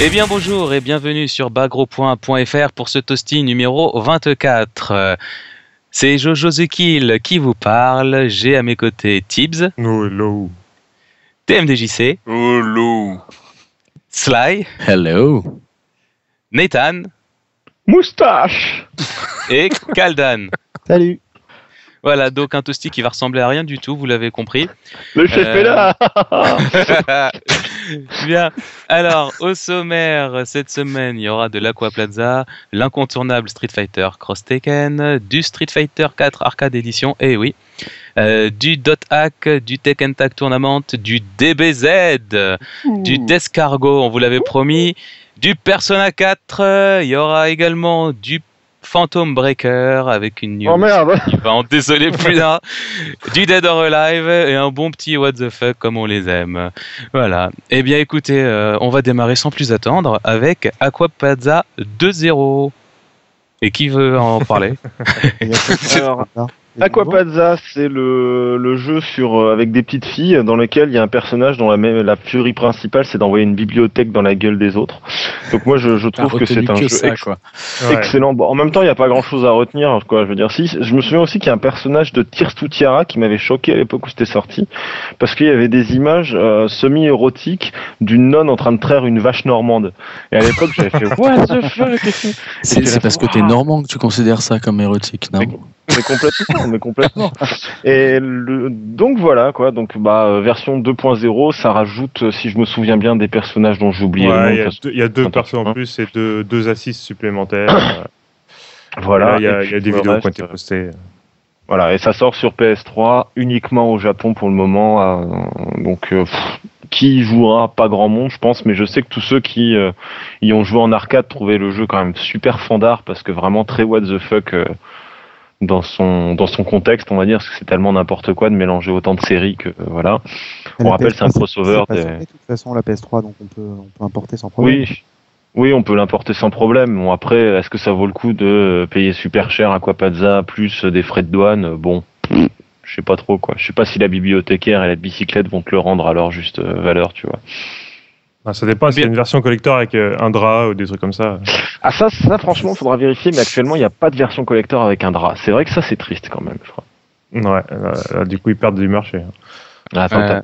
Eh bien bonjour et bienvenue sur bagropoint.fr pour ce toasting numéro 24. C'est Jojo Kill qui vous parle. J'ai à mes côtés Tibbs. Oh, hello. TMDJC. Hello. Sly. Hello. Nathan. Moustache Et Kaldan. Salut Voilà, donc un toasty qui va ressembler à rien du tout, vous l'avez compris. Le chef Euh, est là Bien. Alors, au sommaire, cette semaine, il y aura de l'Aqua Plaza, l'incontournable Street Fighter Cross Tekken, du Street Fighter 4 Arcade Edition, et oui, euh, du Dot Hack, du Tekken Tag Tournament, du DBZ, du Descargo, on vous l'avait promis, du Persona 4, euh, il y aura également du Phantom Breaker avec une news Oh merde qui va en désoler plus d'un, du Dead or Alive et un bon petit What the fuck comme on les aime. Voilà. Eh bien écoutez, euh, on va démarrer sans plus attendre avec Aquapazza 2.0. Et qui veut en parler Alors, Aquapazza, c'est le, le jeu sur euh, avec des petites filles dans lequel il y a un personnage dont la, même, la furie principale c'est d'envoyer une bibliothèque dans la gueule des autres. Donc moi je, trouve que c'est un que jeu ça, ex- quoi. Ouais. excellent. Bon, en même temps il n'y a pas grand chose à retenir quoi. Je veux dire si je me souviens aussi qu'il y a un personnage de Tirstu Tiara qui m'avait choqué à l'époque où c'était sorti parce qu'il y avait des images euh, semi-érotiques d'une nonne en train de traire une vache normande. Et à l'époque j'avais fait what the fuck? C'est c'est parce que t'es normand que tu considères ça comme érotique, non? Mais complètement, mais complètement. Et le, donc voilà quoi. Donc bah euh, version 2.0, ça rajoute, euh, si je me souviens bien, des personnages dont j'ai oublié Ouais, il y a deux- il y a deux Attends, persos en hein. plus et deux, deux assists supplémentaires. Euh, Voilà. là, il y a, y des vidéos reste, qui ont été postées. Voilà, et ça sort sur PS3 uniquement au Japon pour le moment. euh, donc, euh, pff, qui y jouera Pas grand monde, je pense, mais je sais que tous ceux qui euh, y ont joué en arcade trouvaient le jeu quand même super fandard parce que vraiment très what the fuck dans son dans son contexte, on va dire, parce que c'est tellement n'importe quoi de mélanger autant de séries que euh, voilà. Et On rappelle, PS3, c'est un crossover des- De toute façon, la PS3, donc on peut, on peut importer sans problème. Oui. Oui, on peut l'importer sans problème. Bon, après, est-ce que ça vaut le coup de payer super cher Aquapazza plus des frais de douane? Bon, je sais pas trop quoi. Je sais pas si la bibliothécaire et la bicyclette vont te le rendre à leur juste euh, valeur, tu vois. Ah, ça dépend s'il y a Bien. une version collector avec euh, un drap ou des trucs comme ça. Ah ça, ça franchement, faudra vérifier. Mais actuellement, il n'y a pas de version collector avec un drap. C'est vrai que ça, c'est triste quand même. Je crois. Ouais, là, là, du coup, ils perdent du marché. Ah, Euh,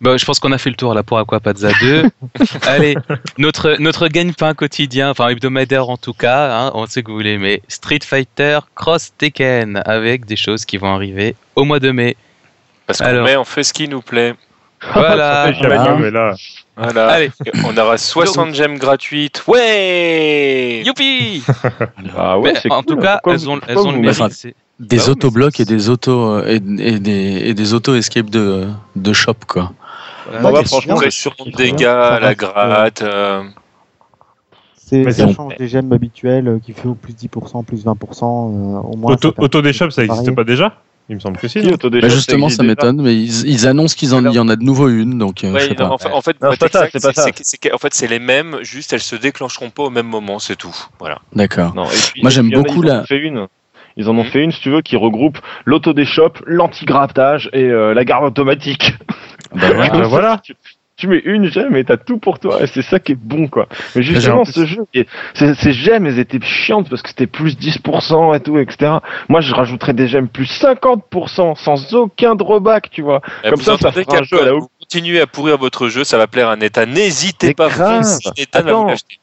Bon, je pense qu'on a fait le tour là pour Aquapazza 2. Allez, notre, notre gagne-pain quotidien, enfin hebdomadaire en tout cas, hein, on sait que vous l'aimez. Street Fighter Cross Tekken avec des choses qui vont arriver au mois de mai. Parce qu'on Alors. met, on fait ce qui nous plaît. Voilà. Mais là. Allez, On aura 60 gemmes gratuites. Ouais youpi Ah ouais, Mais En cool. tout cas, Pourquoi elles ont, elles ont le vous- mérite. Enfin, c'est- Des Bah autoblocs et des auto et, et des et des auto escape de de shop quoi. Bah, Ouais, ouais, c'est franchement, c'est dégâts, la gratte. euh, C'est, ça change des gemmes habituelles euh, qui au plus 10%, plus 20%. euh, au moins, auto, auto des shops, ça n'existe pas déjà? Il me semble que si. Bah justement, ça m'étonne, mais ils, ils annoncent qu'ils en il y en a de nouveau une, donc euh, je sais non, pas. en fait, en c'est en fait, les mêmes, juste elles se déclencheront pas au même moment, c'est tout. Voilà. D'accord. Moi, j'aime beaucoup la- une. Ils en ont fait une, si tu veux, qui regroupe l'autodéshop, l'anti-grattage et euh, la garde automatique. Ah, voilà. bah voilà. Tu, mets une gemme et t'as tout pour toi. Et c'est ça qui est bon, quoi. Mais justement, ce jeu, ces, ces gemmes, elles étaient chiantes parce que c'était plus 10% et tout, etc. Moi, je rajouterais des gemmes plus 50% sans aucun drawback, tu vois. Et Comme ça, ça fera un jeu à la continuez à pourrir votre jeu, ça va plaire à Neta. N'hésitez pas, grave. va vous l'acheter.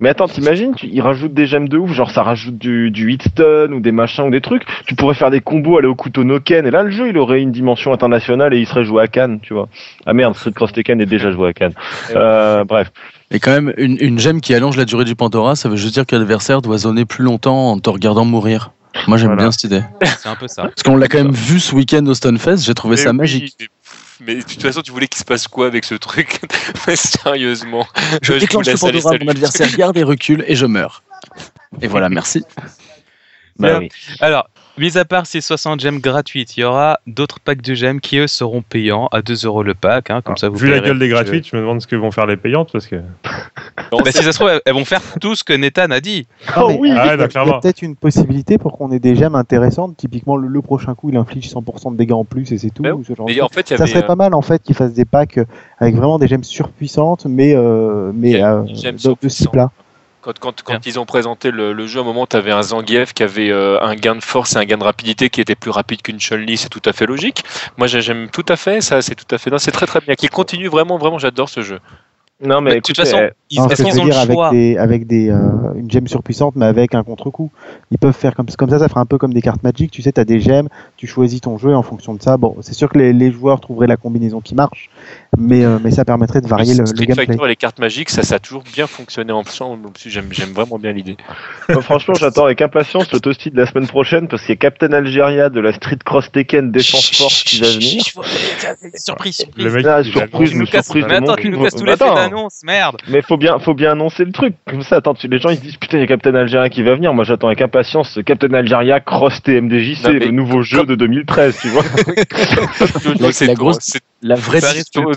Mais attends, t'imagines, tu, ils rajoutent des gemmes de ouf, genre ça rajoute du, du hitstun ou des machins ou des trucs. Tu pourrais faire des combos, aller au couteau Noken, et là le jeu il aurait une dimension internationale et il serait joué à Cannes, tu vois. Ah merde, Street Cross Tekken est déjà joué à Cannes. Euh, bref. Et quand même, une, une gemme qui allonge la durée du Pandora, ça veut juste dire que l'adversaire doit zoner plus longtemps en te regardant mourir. Moi, j'aime Voilà. bien cette idée. C'est un peu ça. Parce qu'on l'a quand même vu ce week-end au Stunfest, j'ai trouvé Mais ça oui, magique. Mais- de toute façon, tu voulais qu'il se passe quoi avec ce truc Sérieusement. Je vous déclenche le Pandora, mon adversaire garde et recule et je meurs. Et voilà, merci. Bah oui. Alors, mis à part ces 60 gemmes gratuites, il y aura d'autres packs de gemmes qui, eux, seront payants à 2 euros le pack. hein, comme ça, vous Vu la gueule des gratuites, je me demande ce que vont faire les payantes parce que. Bah, si ça se trouve, elles- vont faire tout ce que Nathan a dit. Non, Oh mais oui. Ah ouais, il y a, bah, peut-être une possibilité pour qu'on ait des gemmes intéressantes. Typiquement, le, le prochain coup, il inflige 100% de dégâts en plus et c'est tout. Ou ce genre en fait, y Ça avait. serait euh, pas mal en fait qu'ils fassent des packs avec vraiment des gemmes surpuissantes, mais, euh, mais euh, de, de ce type-là. Quand, quand, Bien. quand ils ont présenté le, le jeu, à un moment, tu avais un Zangief qui avait euh, un gain de force et un gain de rapidité qui était plus rapide qu'une Chun-Li, c'est tout à fait logique. Moi, j'ai- j'aime tout à fait ça, c'est tout à fait. Non, c'est très très bien. Qui continue vraiment, vraiment, j'adore ce jeu. Non, mais Mais de toute façon, eh, ils- Non, ce que je ont veux le dire avec choix des, avec des, euh, une gemme surpuissante, mais avec un contre-coup. Ils peuvent faire comme, comme ça, ça ferait un peu comme des cartes Magic. Tu sais, tu as des gemmes, tu choisis ton jeu et en fonction de ça. Bon, c'est sûr que les, les joueurs trouveraient la combinaison qui marche, mais, euh, mais ça permettrait de varier le, le gameplay. Fighter et les cartes magiques, ça, ça a toujours bien fonctionné ensemble. J'aime j'aime vraiment bien l'idée. euh, franchement, j'attends avec impatience le toasty de la semaine prochaine parce qu'il y a Captain Algeria de la Street Cross Tekken Défense Force qui va venir. Surprise, surprise. Le mec, Ah, il a- surprise, surprise Mais attends, tu nous casses tous les merde. Mais faut bien, faut bien annoncer le truc. Comme ça, attends, les gens ils se disent putain, il y a Captain Algeria qui va venir. Moi, j'attends avec impatience ce Captain Algeria Cross TMDJC, Non, mais le nouveau jeu de 2013, tu vois. La- c'est la grosse- c'est La vraie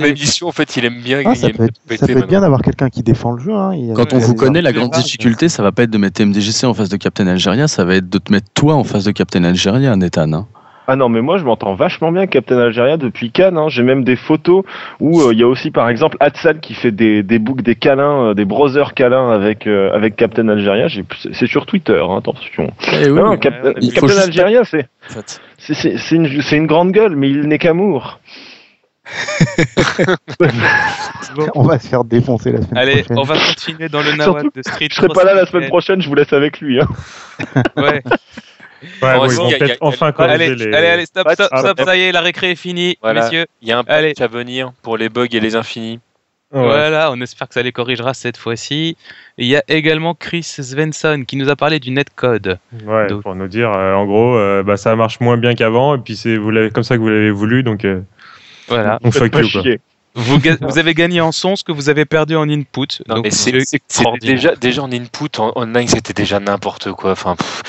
émission, en fait, il aime bien. Ah, il ça aime peut être, péter ça peut être maintenant. bien d'avoir quelqu'un qui défend le jeu. Hein. Quand il on vous connaît, la grande difficulté, ça va pas être de mettre MDJC en face de Captain Algeria, ça va être de te mettre toi en face de Captain Algeria, Nathan. Ah non, mais moi je m'entends vachement bien Captain Algeria depuis Cannes. hein. J'ai même des photos où euh, il y a aussi par exemple Hatsal qui fait des, des des câlins, euh, des brothers câlins avec, euh, avec Captain Algeria. J'ai- C'est sur Twitter, hein, attention. Eh oui, non, oui. Cap- ouais, il faut Captain juste- Algeria, c'est en fait. une, c'est une grande gueule, mais il n'est qu'amour. On va se faire défoncer la semaine Allez, prochaine. on va continuer dans le nawak de Street. Je serai pas là la semaine prochaine, je vous laisse avec lui. Hein. Ouais. Ouais, Bon, peut-être enfin corriger Allez, les. allez, allez, stop, Ouais, stop, ah, stop, ah. ça y est, la récré est finie, Voilà. messieurs. Il y a un Allez. patch à venir pour les bugs et les infinis. Ouais. Voilà, on espère que ça les corrigera cette fois-ci. Il y a également Chris Svensson qui nous a parlé du netcode. Ouais, Donc- pour nous dire, euh, en gros, euh, bah, ça marche moins bien qu'avant, et puis c'est comme ça que vous l'avez voulu, donc euh, Voilà. on fuck pas you, quoi. chier. Vous, vous avez gagné en son ce que vous avez perdu en input. Non, Donc, mais c'est déjà, déjà en input, en online, c'était déjà n'importe quoi. Enfin, pff,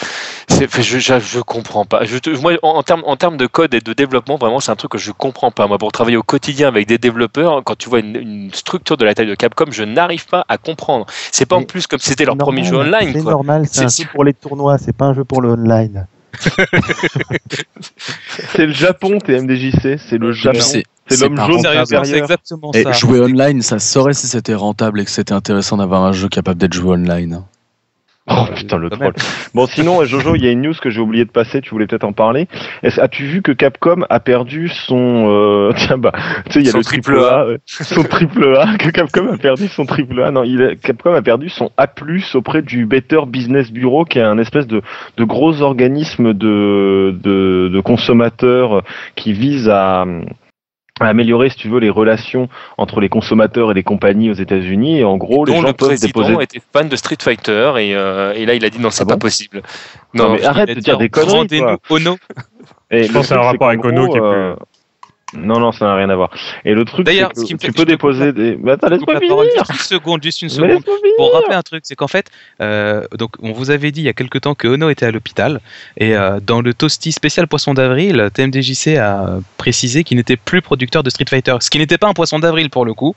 je, je, je comprends pas. Je, te- moi, en, en termes en termes de code et de développement, vraiment, c'est un truc que je comprends pas. Moi, pour travailler au quotidien avec des développeurs, quand tu vois une, une structure de la taille de Capcom, je n'arrive pas à comprendre. C'est pas en plus comme si c'était leur premier jeu online. C'est normal, c'est un jeu pour les tournois, c'est pas un jeu pour le online. C'est le Japon, TMDJC. C'est le Japon. c'est- l'homme jaune. Sérieusement, c'est exactement Et ça. jouer online, ça saurait si c'était rentable et que c'était intéressant d'avoir un jeu capable d'être joué online. Oh putain le troll. Bon sinon Jojo, il y a une news que j'ai oublié de passer, tu voulais peut-être en parler. As-tu vu que Capcom a perdu son euh, tiens bah tu sais il y a Son le triple A, euh, son triple A que Capcom a perdu son triple A. Non, il a- Capcom a perdu son A+ auprès du Better Business Bureau qui est un espèce de de gros organisme de de, de consommateurs euh, qui vise à à améliorer, si tu veux, les relations entre les consommateurs et les compagnies aux États-Unis. Et en gros, les gens le peuvent président déposer. était fan de Street Fighter et, euh, et là il a dit non c'est Ah pas possible. Non, mais arrête de dire des conneries. Rendez-nous. Ono. Et Je pense que c'est un rapport avec Ono qui est euh, Non, non, ça n'a rien à voir. Et le truc, c'est D'ailleurs, que ce qui me fait- tu peux déposer des. Mais attends, laisse-moi la parole finir juste une seconde, juste une seconde. Pour rappeler un truc, c'est qu'en fait, euh, donc on vous avait dit il y a quelque temps que Ono était à l'hôpital et euh, dans le toasty spécial poisson d'avril, TMDJC a précisé qu'il n'était plus producteur de Street Fighter, ce qui n'était pas un poisson d'avril pour le coup.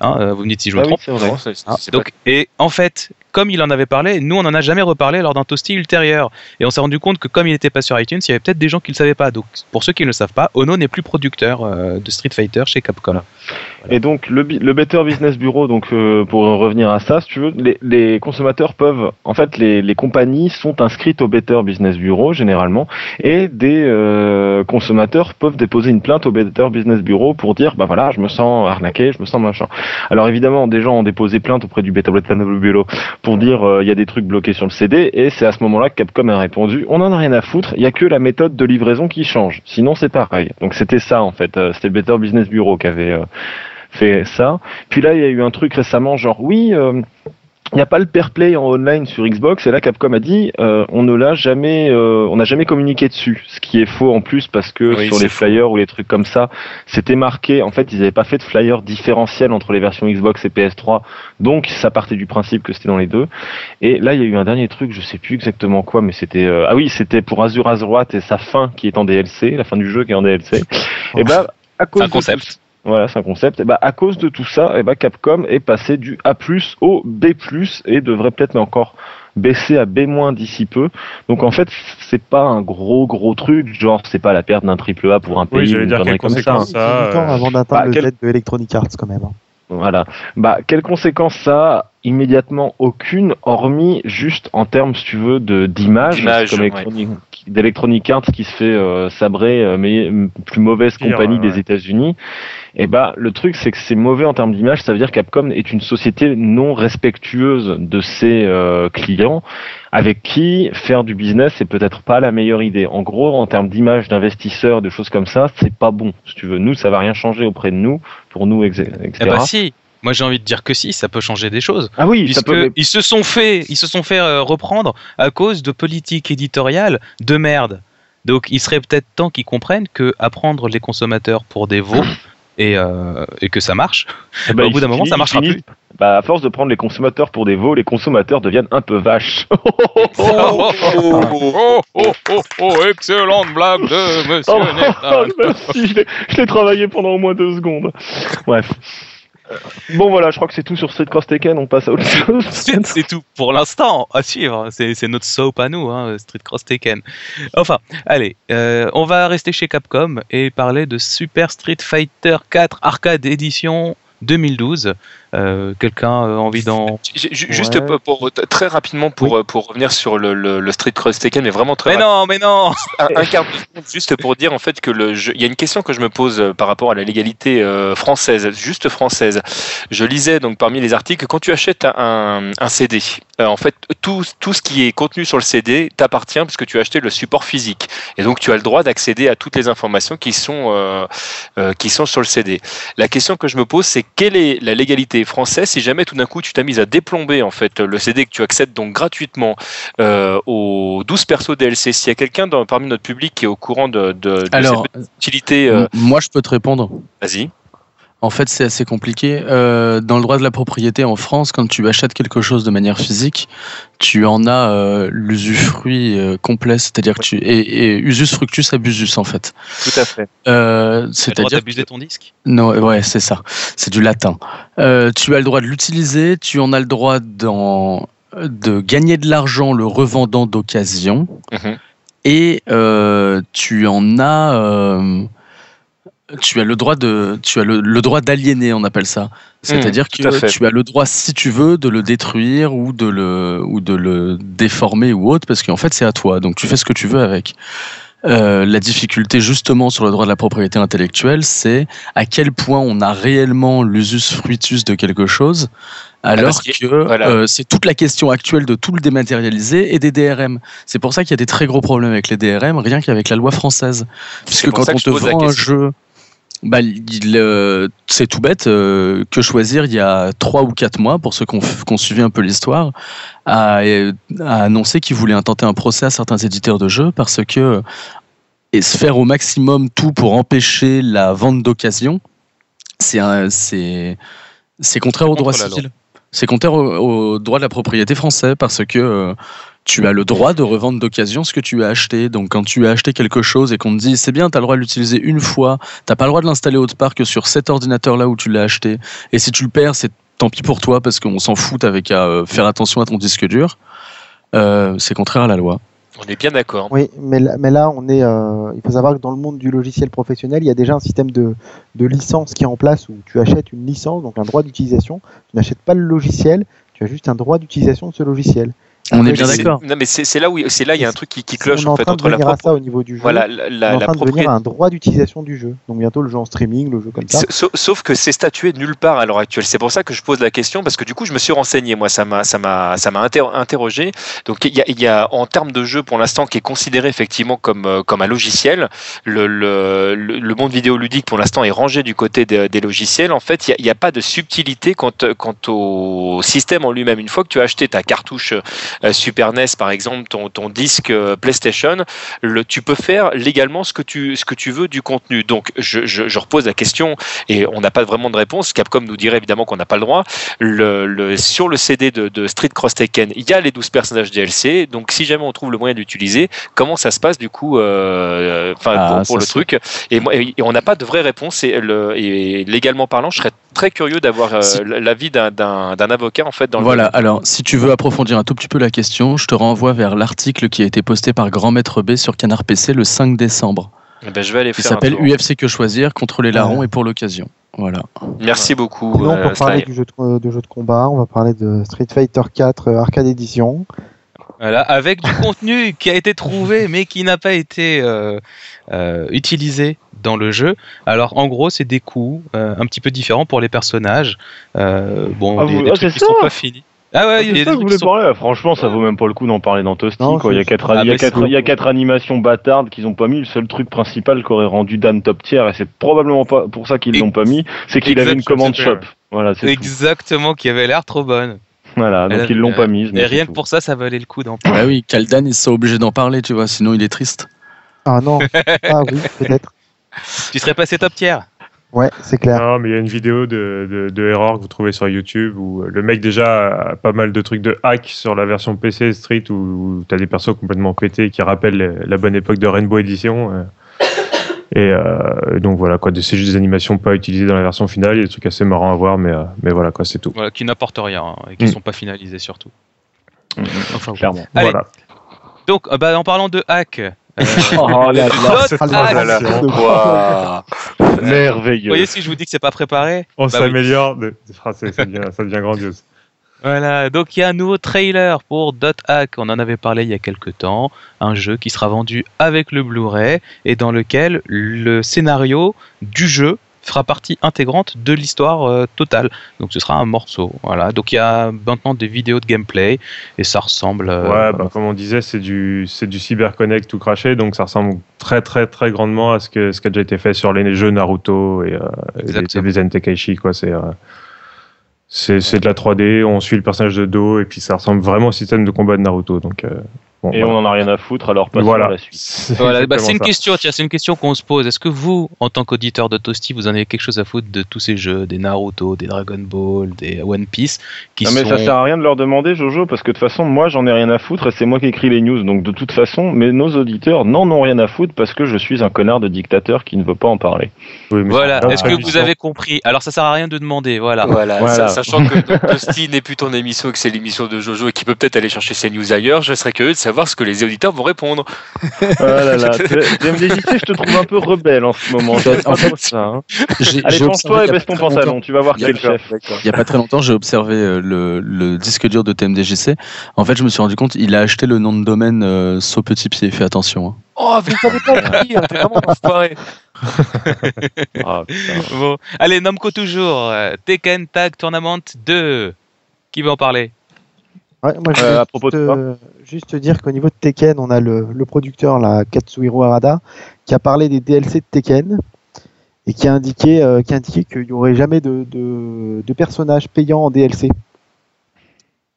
Hein, euh, vous me dites si je me Ah oui, trompe. c'est vrai. Non, c'est- c'est- Hein, c'est donc, et en fait, comme il en avait parlé, nous on en a jamais reparlé lors d'un toasty ultérieur. Et on s'est rendu compte que comme il n'était pas sur iTunes, il y avait peut-être des gens qui ne le savaient pas. Donc pour ceux qui ne le savent pas, Ono n'est plus producteur euh, de Street Fighter chez Capcom. Et donc le, Better Business Bureau, donc euh, pour revenir à ça, si tu veux, les, consommateurs peuvent, en fait, les, les compagnies sont inscrites au Better Business Bureau généralement, et des euh, consommateurs peuvent déposer une plainte au Better Business Bureau pour dire, bah voilà, je me sens arnaqué, je me sens machin. Alors évidemment, des gens ont déposé plainte auprès du Better Business Bureau pour dire, euh, il y a des trucs bloqués sur le CD, et c'est à ce moment-là que Capcom a répondu, on en a rien à foutre, il y a que la méthode de livraison qui change, sinon c'est pareil. Donc c'était ça en fait, euh, c'était le Better Business Bureau qui avait euh, fait ça. Puis là, il y a eu un truc récemment, genre oui, il n'y a pas le pair play en online sur Xbox. Et là, Capcom a dit, euh, on ne l'a jamais, euh, on n'a jamais communiqué dessus. Ce qui est faux en plus parce que Oui, sur les faux. flyers ou les trucs comme ça, c'était marqué. En fait, ils n'avaient pas fait de flyer différentiel entre les versions Xbox et PS3. Donc, ça partait du principe que c'était dans les deux. Et là, il y a eu un dernier truc, je sais plus exactement quoi, mais c'était, euh, ah oui, c'était pour Azure Azeroth et sa fin qui est en DLC, la fin du jeu qui est en DLC. Et ben, à cause Un concept. Voilà, c'est un concept. Et bah, à cause de tout ça, et bah, Capcom est passé du A+ au B+ et devrait peut-être encore baisser à B- d'ici peu. Donc en fait, c'est pas un gros gros truc, genre c'est pas la perte d'un triple A pour un pays. Oui, j'allais dire quelles ça. conséquences ça. du temps euh, avant d'atteindre bah, le quel- jet de Electronic Arts quand même. hein. Voilà. Bah, quelles conséquences ça Immédiatement aucune, hormis juste en termes, si tu veux, de d'image, comme ouais. Electronic- d'Electronic Arts qui se fait euh, sabrer, euh, mais plus mauvaise Pire, compagnie ouais, des États-Unis. Et bah, le truc, c'est que c'est mauvais en termes d'image. Ça veut dire que Capcom est une société non respectueuse de ses euh, clients, avec qui faire du business, c'est peut-être pas la meilleure idée. En gros, en termes d'image d'investisseurs, de choses comme ça, c'est pas bon. Si tu veux, nous, ça va rien changer auprès de nous, pour nous, etc. Eh bah si. Moi j'ai envie de dire que si, ça peut changer des choses. ah oui, ça peut. ils se sont fait, ils se sont fait euh, reprendre à cause de politiques éditoriales de merde. Donc il serait peut-être temps qu'ils comprennent que apprendre les consommateurs pour des veaux et, euh, et que ça marche. Eh ben, au bout d'un moment, ça marchera finit- plus. Bah, à force de prendre les consommateurs pour des veaux, les consommateurs deviennent un peu vaches. oh, oh, oh, oh, oh, excellente blague de Monsieur Oh, Nathan. merci, je l'ai- je l'ai travaillé pendant au moins deux secondes. Bref. Bon voilà, je crois que c'est tout sur Street Cross Tekken, on passe à autre chose. C'est tout pour l'instant à suivre. C'est c'est notre soap à nous, hein, Street Cross Tekken. Enfin, allez, euh, on va rester chez Capcom et parler de Super Street Fighter 4 Arcade Edition 2012. Euh, Quelqu'un a envie d'en. Ju- ju- Juste Ouais. pour, pour- très rapidement pour, euh, pour revenir sur le, le, le Street Cross Tekken, mais vraiment très Mais non, mais non. un, un quart de seconde juste pour dire en fait que le jeu- il y a une question que je me pose euh, par rapport à la légalité euh, française, juste française. Je lisais donc parmi les articles quand tu achètes un, un CD, euh, en fait tout, tout ce qui est contenu sur le CD t'appartient puisque tu as acheté le support physique et donc tu as le droit d'accéder à toutes les informations qui sont euh, euh, qui sont sur le CD. La question que je me pose c'est quelle est la légalité française si jamais tout d'un coup tu t'as mis à déplomber en fait le CD que tu accèdes donc gratuitement euh, aux 12 persos DLC. S'il y a quelqu'un parmi notre public qui est au courant de, de, de Alors, cette utilité, euh, moi, je peux te répondre. vas-y. En fait, c'est assez compliqué. Euh, dans le droit de la propriété en France, quand tu achètes quelque chose de manière physique, tu en as euh, l'usufruit euh, complet, c'est-à-dire que tu et, et usus fructus abusus en fait. Tout à fait. Euh, T'as le droit c'est-à-dire d'abuser ton disque? non, ouais, c'est ça. C'est du latin. Euh, tu as le droit de l'utiliser, tu en as le droit de gagner de l'argent le revendant d'occasion, Mhm. et euh, tu en as, euh, tu as le droit de, tu as le, le droit d'aliéner, on appelle ça. C'est-à-dire à que tu as le droit, si tu veux, de le détruire ou de le ou de le déformer ou autre, parce qu'en fait c'est à toi. Donc tu fais ce que tu veux avec. Euh, la difficulté justement sur le droit de la propriété intellectuelle, c'est à quel point on a réellement l'usus fruitus de quelque chose, alors parce que- que voilà. euh, c'est toute la question actuelle de tout le dématérialisé et des DRM. C'est pour ça qu'il y a des très gros problèmes avec les DRM, rien qu'avec la loi française. Puisque quand on te vend un jeu, bah, euh, c'est tout bête. euh, que choisir il y a trois ou quatre mois, pour ceux qui ont, suivi un peu l'histoire, a, a annoncé qu'il voulait intenter un procès à certains éditeurs de jeux parce que et se faire au maximum tout pour empêcher la vente d'occasion, c'est c'est contraire au droit civil. C'est contraire au, au droit de la propriété français parce que euh, tu as le droit de revendre d'occasion ce que tu as acheté. Donc quand tu as acheté quelque chose et qu'on te dit c'est bien, tu as le droit de l'utiliser une fois, t'as pas le droit de l'installer autre part que sur cet ordinateur là où tu l'as acheté. Et si tu le perds, c'est tant pis pour toi parce qu'on s'en fout avec à euh, faire attention à ton disque dur. Euh, c'est contraire à la loi. On est bien d'accord. Oui, mais là, mais là on est, euh, il faut savoir que dans le monde du logiciel professionnel, il y a déjà un système de, de licence qui est en place où tu achètes une licence, donc un droit d'utilisation. Tu n'achètes pas le logiciel, tu as juste un droit d'utilisation de ce logiciel. On est Après, bien d'accord. Non, mais c'est là où c'est là il y a un truc qui, qui cloche on est en en fait entre la propre- ça au niveau du jeu. voilà la, on la, est en la de devenir un droit d'utilisation du jeu. Donc bientôt le jeu en streaming, le jeu comme ça. Sa- Sauf que c'est statué nulle part à l'heure actuelle. C'est pour ça que je pose la question parce que du coup je me suis renseigné. Moi, ça m'a, ça m'a, ça m'a inter- interrogé. Donc il y a, y a en termes de jeu pour l'instant qui est considéré effectivement comme euh, comme un logiciel. Le, le, le monde vidéoludique pour l'instant est rangé du côté des, des logiciels. En fait, il y a- n'y a, pas de subtilité quant, quant au système en lui-même. Une fois que tu as acheté ta cartouche Super NES par exemple, ton, ton disque euh, PlayStation, le, tu peux faire légalement ce que tu, ce que tu veux du contenu. Donc je, je, je repose la question et on n'a pas vraiment de réponse. Capcom nous dirait évidemment qu'on n'a pas le droit. Le, le, sur le CD de, de Street Cross Tekken, il y a les 12 personnages DLC. Donc si jamais on trouve le moyen d'utiliser, comment ça se passe du coup euh, Ah, pour, le truc? Et, on n'a pas de vraie réponse et, le, et légalement parlant, je serais très curieux d'avoir euh, Si- l'avis d'un- d'un d'un avocat en fait dans le Voilà, alors si tu veux approfondir un tout petit peu la question, je te renvoie vers l'article qui a été posté par Grand Maître B sur Canard PC le 5 décembre. Eh ben, je vais aller qui faire un s'appelle tour. UFC Que Choisir, contre les larrons Ouais. et pour l'occasion. Voilà. Merci beaucoup. Sinon, euh, pour parler du jeu de, de jeu de combat, on va parler de Street Fighter 4 euh, Arcade Edition. Voilà, avec du contenu qui a été trouvé mais qui n'a pas été euh, euh, utilisé dans le jeu. Alors en gros, c'est des coups euh, un petit peu différents pour les personnages. Euh, bon, Ah, vous- des ah, trucs c'est qui sont pas finis. Ah ouais, il y a c'est ça que je voulais sont- parler. Franchement, ça vaut même pas le coup d'en parler dans Toasty. Non, quoi. Il y a quatre, Ah, il y a quatre, il y a quatre animations bâtardes qu'ils ont pas mis. Le seul truc principal qu'aurait rendu Dan top tier, et c'est probablement pas pour ça qu'ils l'ont pas mis, c'est qu'il avait une commande shop. Voilà. Exactement, qui avait l'air trop bonne. Voilà, donc Elle- ils l'ont euh, pas mise. Et mais rien que pour ça, ça valait le coup d'en Bah oui, Kaldan, il sera obligé d'en parler, tu vois, sinon il est triste. Ah non, ah oui, peut-être. Tu serais passé top tiers. Ouais, c'est clair. Non, mais il y a une vidéo de, de, de Error que vous trouvez sur YouTube où le mec déjà a pas mal de trucs de hack sur la version PC Street où, où t'as des persos complètement pétés qui rappellent la bonne époque de Rainbow Edition. euh. Et euh, donc voilà quoi, c'est juste des animations pas utilisées dans la version finale. Il y a des trucs assez marrants à voir, mais, euh, mais voilà quoi, c'est tout. Voilà, qui n'apportent rien hein, et qui Mm. sont pas finalisés surtout. Mhm, Enfin, Clairement. Allez. Voilà. Donc, bah, en parlant de hack, euh, Oh là là. Waouh. vous merveilleux. voyez si je vous dis que c'est pas préparé On Bah oui. s'améliore, de... ah, c'est- ça, devient, ça devient grandiose. Voilà, donc il y a un nouveau trailer pour Dot Hack, on en avait parlé il y a quelques temps, un jeu qui sera vendu avec le Blu-ray et dans lequel le scénario du jeu fera partie intégrante de l'histoire euh, totale. Donc ce sera un morceau, voilà. Donc il y a maintenant des vidéos de gameplay et ça ressemble euh, Ouais, bah, comme on disait, c'est du, c'est du CyberConnect tout craché, donc ça ressemble très très très grandement à ce, que, ce qui a déjà été fait sur les jeux Naruto et, euh, et les, les Zen Tekaishi, quoi. C'est, euh, c'est, c'est de la 3D, on suit le personnage de dos, et puis ça ressemble vraiment au système de combat de Naruto, donc. Bon, Et on en a rien à foutre, alors passons voilà. à la suite. C'est Voilà, bah, c'est une ça. question, tiens, c'est une question qu'on se pose. Est-ce que vous, en tant qu'auditeur de Toasty, vous en avez quelque chose à foutre de tous ces jeux, des Naruto, des Dragon Ball, des One Piece, qui Non mais sont ça sert à rien de leur demander Jojo parce que de toute façon moi j'en ai rien à foutre et c'est moi qui écris les news donc de toute façon mais nos auditeurs n'en ont rien à foutre parce que je suis un connard de dictateur qui ne veut pas en parler. Oui, mais Voilà, est-ce que vous avez compris? Alors ça sert à rien de demander, voilà. Voilà, Voilà. sa- sachant que Dusty n'est plus ton émission, et que c'est l'émission de Jojo et qu'il peut peut-être aller chercher ses news ailleurs, je serais curieux de savoir ce que les auditeurs vont répondre. Ah là là, TMDJC je te trouve un peu rebelle en ce moment. En fait, trop ça. hein. J'ai- Allez pense-toi et baisse ton pas très longtemps- pantalon, tu vas voir qui est le chef. Il n'y a pas très longtemps, j'ai observé euh, le, le disque dur de TMDJC. En fait, je me suis rendu compte, il a acheté le nom de domaine euh, Saut Petit Pied. Fais attention. hein. Oh, vous n'avez pas écrit, t'es vraiment enfoiré. Ah. Bon, allez, Namco toujours. euh, Tekken Tag Tournament 2. Qui veut en parler? Ouais, moi, je Euh, à propos de juste, quoi euh, juste dire qu'au niveau de Tekken, on a le, le producteur, là, Katsuhiro Harada, qui a parlé des DLC de Tekken et qui a indiqué, euh, qui a indiqué qu'il n'y aurait jamais de, de, de personnages payants en DLC.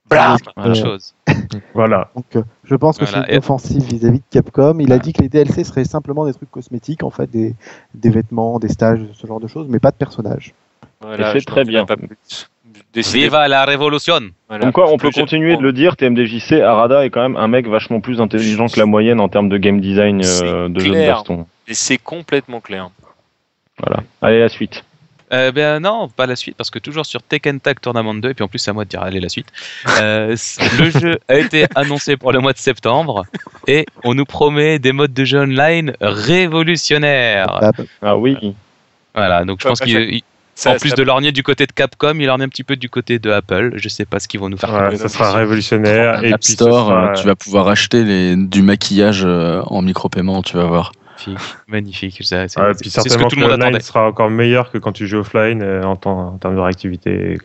Blam Euh, chose. Voilà. Donc, euh, je pense que Voilà, c'est une offensive vis-à-vis de Capcom. Il a dit que les DLC seraient simplement des trucs cosmétiques, en fait, des, des vêtements, des stages, ce genre de choses, mais pas de personnages. Voilà, c'est très bien. dirai Pas plus. Décidez- Viva la révolution voilà. Donc quoi, on peut continuer de le dire, TMDJC, Arada est quand même un mec vachement plus intelligent que la moyenne en termes de game design euh, de jeux de baston. Et c'est complètement clair. Voilà. Allez, la suite. Euh, ben non, pas la suite, parce que toujours sur Tekken Tag Tournament 2, et puis en plus c'est à moi de dire allez la suite. Euh, le jeu a été annoncé pour le mois de septembre, et on nous promet des modes de jeu online révolutionnaires. Ah oui. Voilà, donc je pense qu'il, ça- en plus ça- de lorgner du côté de Capcom, il lorgne un petit peu du côté de Apple. Je sais pas ce qu'ils vont nous faire. Ouais, ça sera révolutionnaire. Et App Store, sera- euh, tu vas pouvoir acheter les, du maquillage euh, en micro-paiement, tu vas voir. magnifique, C'est Ouais, c'est- puis c'est ce que certainement tout que le monde attendait. sera encore meilleur que quand tu joues offline euh, en, temps- en termes de réactivité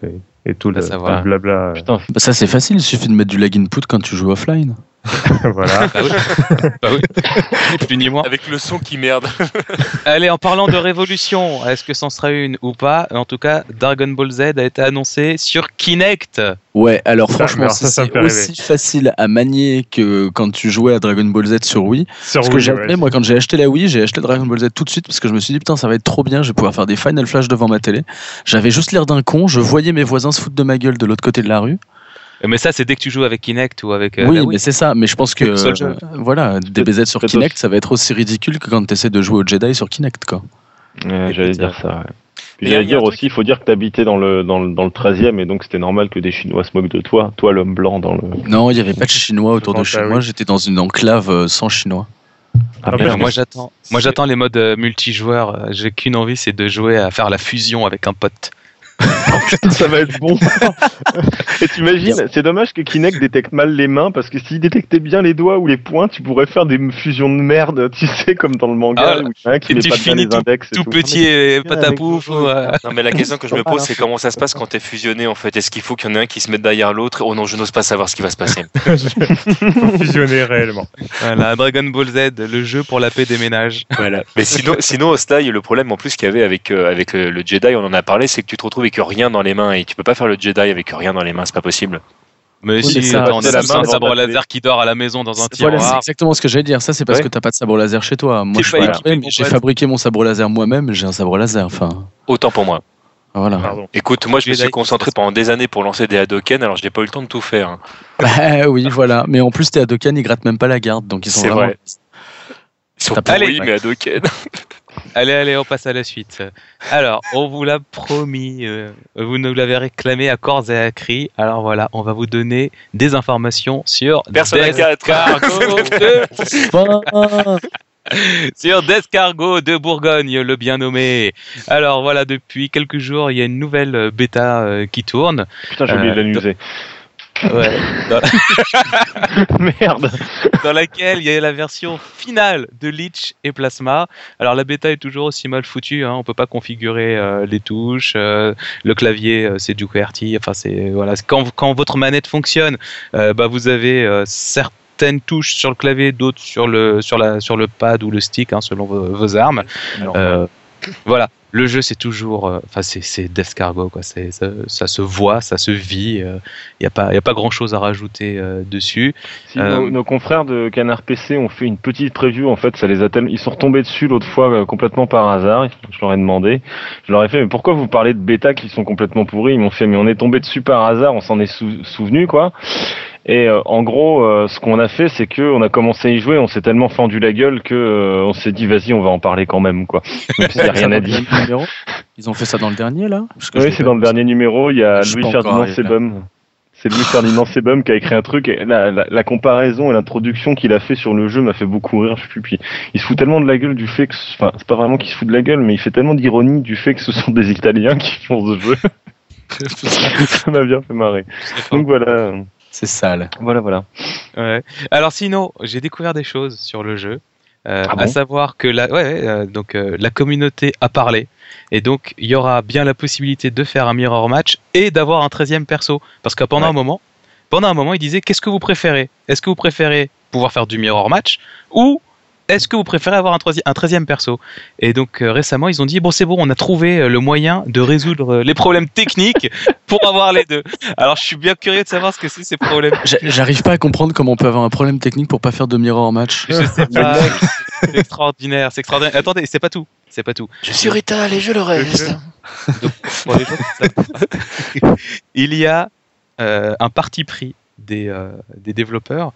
et, et tout Bah, le, ça va. le blabla. Putain, Bah, ça, c'est facile, il suffit de mettre du lag input quand tu joues offline. voilà. Bah oui. Bah oui. Ni plus ni moins. Avec le son qui merde. Allez, en parlant de révolution, est-ce que c'en sera une ou pas? En tout cas, Dragon Ball Z a été annoncé sur Kinect. Ouais, alors Ça, franchement, c'est aussi facile à manier que quand tu jouais à Dragon Ball Z sur Wii. Sur Ce que j'ai ouais. moi, quand j'ai acheté la Wii, j'ai acheté Dragon Ball Z tout de suite parce que je me suis dit, putain, ça va être trop bien, je vais pouvoir faire des Final Flash devant ma télé. J'avais juste l'air d'un con, je voyais mes voisins se foutre de ma gueule de l'autre côté de la rue. Mais ça, c'est dès que tu joues avec Kinect ou avec. euh, oui, mais c'est ça, mais je pense que, euh, voilà, DBZ sur Kinect, ça va être aussi ridicule que quand tu essaies de jouer au Jedi sur Kinect, quoi. Ouais, J'allais dire ça. J'allais dire aussi, il faut dire que t'habitais dans le, dans, le, dans le 13e et donc c'était normal que des Chinois se moquent de toi, toi l'homme blanc dans le. Non, il n'y avait pas de chinois autour de chez moi, j'étais dans une enclave euh, sans chinois. Ah, Ah. Moi j'attends, moi j'attends les modes multijoueurs. J'ai qu'une envie, c'est de jouer à faire la fusion avec un pote. Ça va être bon. et t'imagines, c'est dommage que Kinect détecte mal les mains parce que s'il détectait bien les doigts ou les poings, tu pourrais faire des fusions de merde, tu sais, comme dans le manga Ah, où il y en a un qui et met tu pas bien finis les index. et Tout tout. petit et patapouf. avec- ou, Non, mais la question que je me pose, c'est comment ça se passe quand t'es fusionné en fait? Est-ce qu'il faut qu'il y en ait un qui se mette derrière l'autre? Oh non, je n'ose pas savoir ce qui va se passer. Fusionner réellement. Voilà, Dragon Ball Z, le jeu pour la paix des ménages. Voilà. Mais sinon, sinon Sly, le problème en plus qu'il y avait avec, euh, avec euh, le Jedi, on en a parlé, c'est que tu te retrouves avec rien dans les mains et tu peux pas faire le Jedi avec rien dans les mains, c'est pas possible. Mais Oui, si, mais ça, attends, on c'est a la main un sabre laser qui dort à la maison dans un Voilà, c'est tiroir. exactement ce que j'allais dire. Ça, c'est parce Ouais. que t'as pas de sabre laser chez toi. Moi, je j'ai fabriqué mon sabre laser moi-même. J'ai un sabre laser. Enfin, Autant pour moi. voilà. Pardon. Écoute, moi je me suis concentré pendant des années pour lancer des Hadoken, alors j'ai pas eu le temps de tout faire. hein. Bah oui, voilà. Mais en plus, tes Hadoken, ils grattent même pas la garde, donc ils sont vraiment. vrai. Ils sont pourris, mais Hadoken. Allez, allez, on passe à la suite. Alors, on vous l'a promis, euh, vous nous l'avez réclamé à corps et à cri. Alors voilà, on va vous donner des informations sur Persona 4. Descargo de, Enfin, sur Descargo de Bourgogne, le bien nommé. Alors voilà, depuis quelques jours, il y a une nouvelle bêta euh, qui tourne. Putain, j'ai oublié de Euh, l'amuser. Ouais, dans, Merde. dans laquelle il y a la version finale de Leech et Plasma. Alors la bêta est toujours aussi mal foutue, hein, on peut pas configurer euh, les touches, euh, le clavier euh, c'est du QWERTY, enfin c'est voilà, quand, quand votre manette fonctionne, euh, bah vous avez euh, certaines touches sur le clavier, d'autres sur le sur la sur le pad ou le stick hein, selon vos, vos armes. Euh, voilà, le jeu c'est toujours, euh, enfin c'est c'est Descargo quoi, ça, ça se voit, ça se vit, il y a pas y a pas grand chose à rajouter euh, dessus. Si Euh, nos, nos confrères de Canard PC ont fait une petite preview, en fait, ça les a. Ils sont retombés dessus l'autre fois euh, complètement par hasard. Je leur ai demandé. Je leur ai fait, mais pourquoi vous parlez de bêta qui sont complètement pourris Ils m'ont fait, mais on est tombé dessus par hasard, on s'en est sou- souvenu, quoi. Et euh, en gros, euh, ce qu'on a fait, c'est que on a commencé à y jouer, on s'est tellement fendu la gueule que euh, on s'est dit, vas-y, on va en parler quand même, quoi. Même s'il y a rien à dire. Ils ont fait ça dans le dernier, là Parce que je Oui, c'est dans le dernier numéro, il y a Louis Ferdinand. Sebum. C'est Louis Ferdinand Sebum qui a écrit un truc et la, la, la comparaison et l'introduction qu'il a fait sur le jeu m'a fait beaucoup rire. Je sais plus. Puis il se fout tellement de la gueule du fait que, enfin, c'est pas vraiment qu'il se fout de la gueule, mais il fait tellement d'ironie du fait que ce sont des Italiens qui font ce jeu. Ça m'a bien fait marrer. Donc voilà, C'est sale. voilà, voilà. Ouais. Alors sinon, j'ai découvert des choses sur le jeu. Euh, Ah à savoir que la, ouais, euh, donc, euh, la communauté a parlé. Et donc, il y aura bien la possibilité de faire un mirror match et d'avoir un 13e perso. Parce que pendant Ouais. un moment, pendant un moment, il disait qu'est-ce que vous préférez? Est-ce que vous préférez pouvoir faire du mirror match ou est-ce que vous préférez avoir un, troisi- un 13e perso? Et donc euh, récemment, ils ont dit bon, c'est bon, on a trouvé euh, le moyen de résoudre euh, les problèmes techniques pour avoir les deux. Alors, je suis bien curieux de savoir ce que c'est ces problèmes. J'a- J'arrive pas à comprendre comment on peut avoir un problème technique pour pas faire de mirror match. Je sais pas. C'est extraordinaire, c'est extraordinaire. Attendez, c'est pas tout. C'est pas tout. Je suis Rital et je le reste. Pour les gens il y a euh, un parti pris des, euh, des développeurs.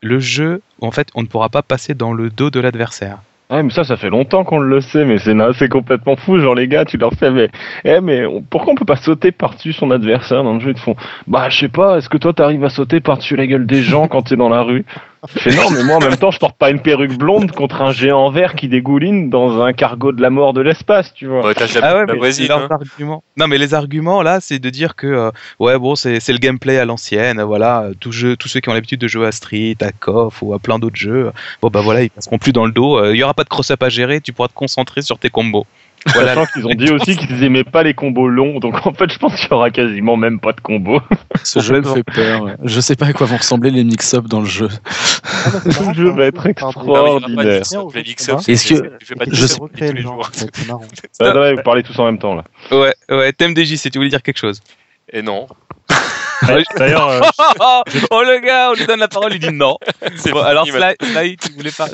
Le jeu, en fait, on ne pourra pas passer dans le dos de l'adversaire. Ouais, mais ça, ça fait longtemps qu'on le sait, mais c'est complètement fou. Genre, les gars, tu leur fais, mais, eh, mais pourquoi on peut pas sauter par-dessus son adversaire dans le jeu? Ils te font, bah, je sais pas, est-ce que toi, t'arrives à sauter par-dessus la gueule des gens quand t'es dans la rue? Je fais, non, mais moi, en même temps, je porte pas une perruque blonde contre un géant vert qui dégouline dans un cargo de la mort de l'espace, tu vois. Ouais, t'as jamais Ah ouais, la mais hein. arguments. Non, mais les arguments là, c'est de dire que euh, ouais, bon, c'est c'est le gameplay à l'ancienne. Voilà, euh, tous jeux, tous ceux qui ont l'habitude de jouer à Street, à KOF ou à plein d'autres jeux, bon bah voilà, ils passeront plus dans le dos. euh, Il y aura pas de cross-up à gérer. Tu pourras te concentrer sur tes combos. Voilà. Sachant qu'ils ont dit aussi qu'ils aimaient pas les combos longs, donc en fait, je pense qu'il y aura quasiment même pas de combos. Ce jeu me fait peur. ouais. Je sais pas à quoi vont ressembler les mix-up dans le jeu. Ah, bah, Le jeu va être de Extraordinaire. mix-up, les mix-up, Est-ce c'est- que- je sais- tous le les jours. Ah, ouais, vous parlez tous en même temps là. Ouais, ouais, thème JC, tu voulais dire quelque chose? Et non. D'ailleurs, euh, Oh le gars, on lui donne la parole, il dit non. C'est Bon, fini, alors. Sly, Sly, tu voulais pas.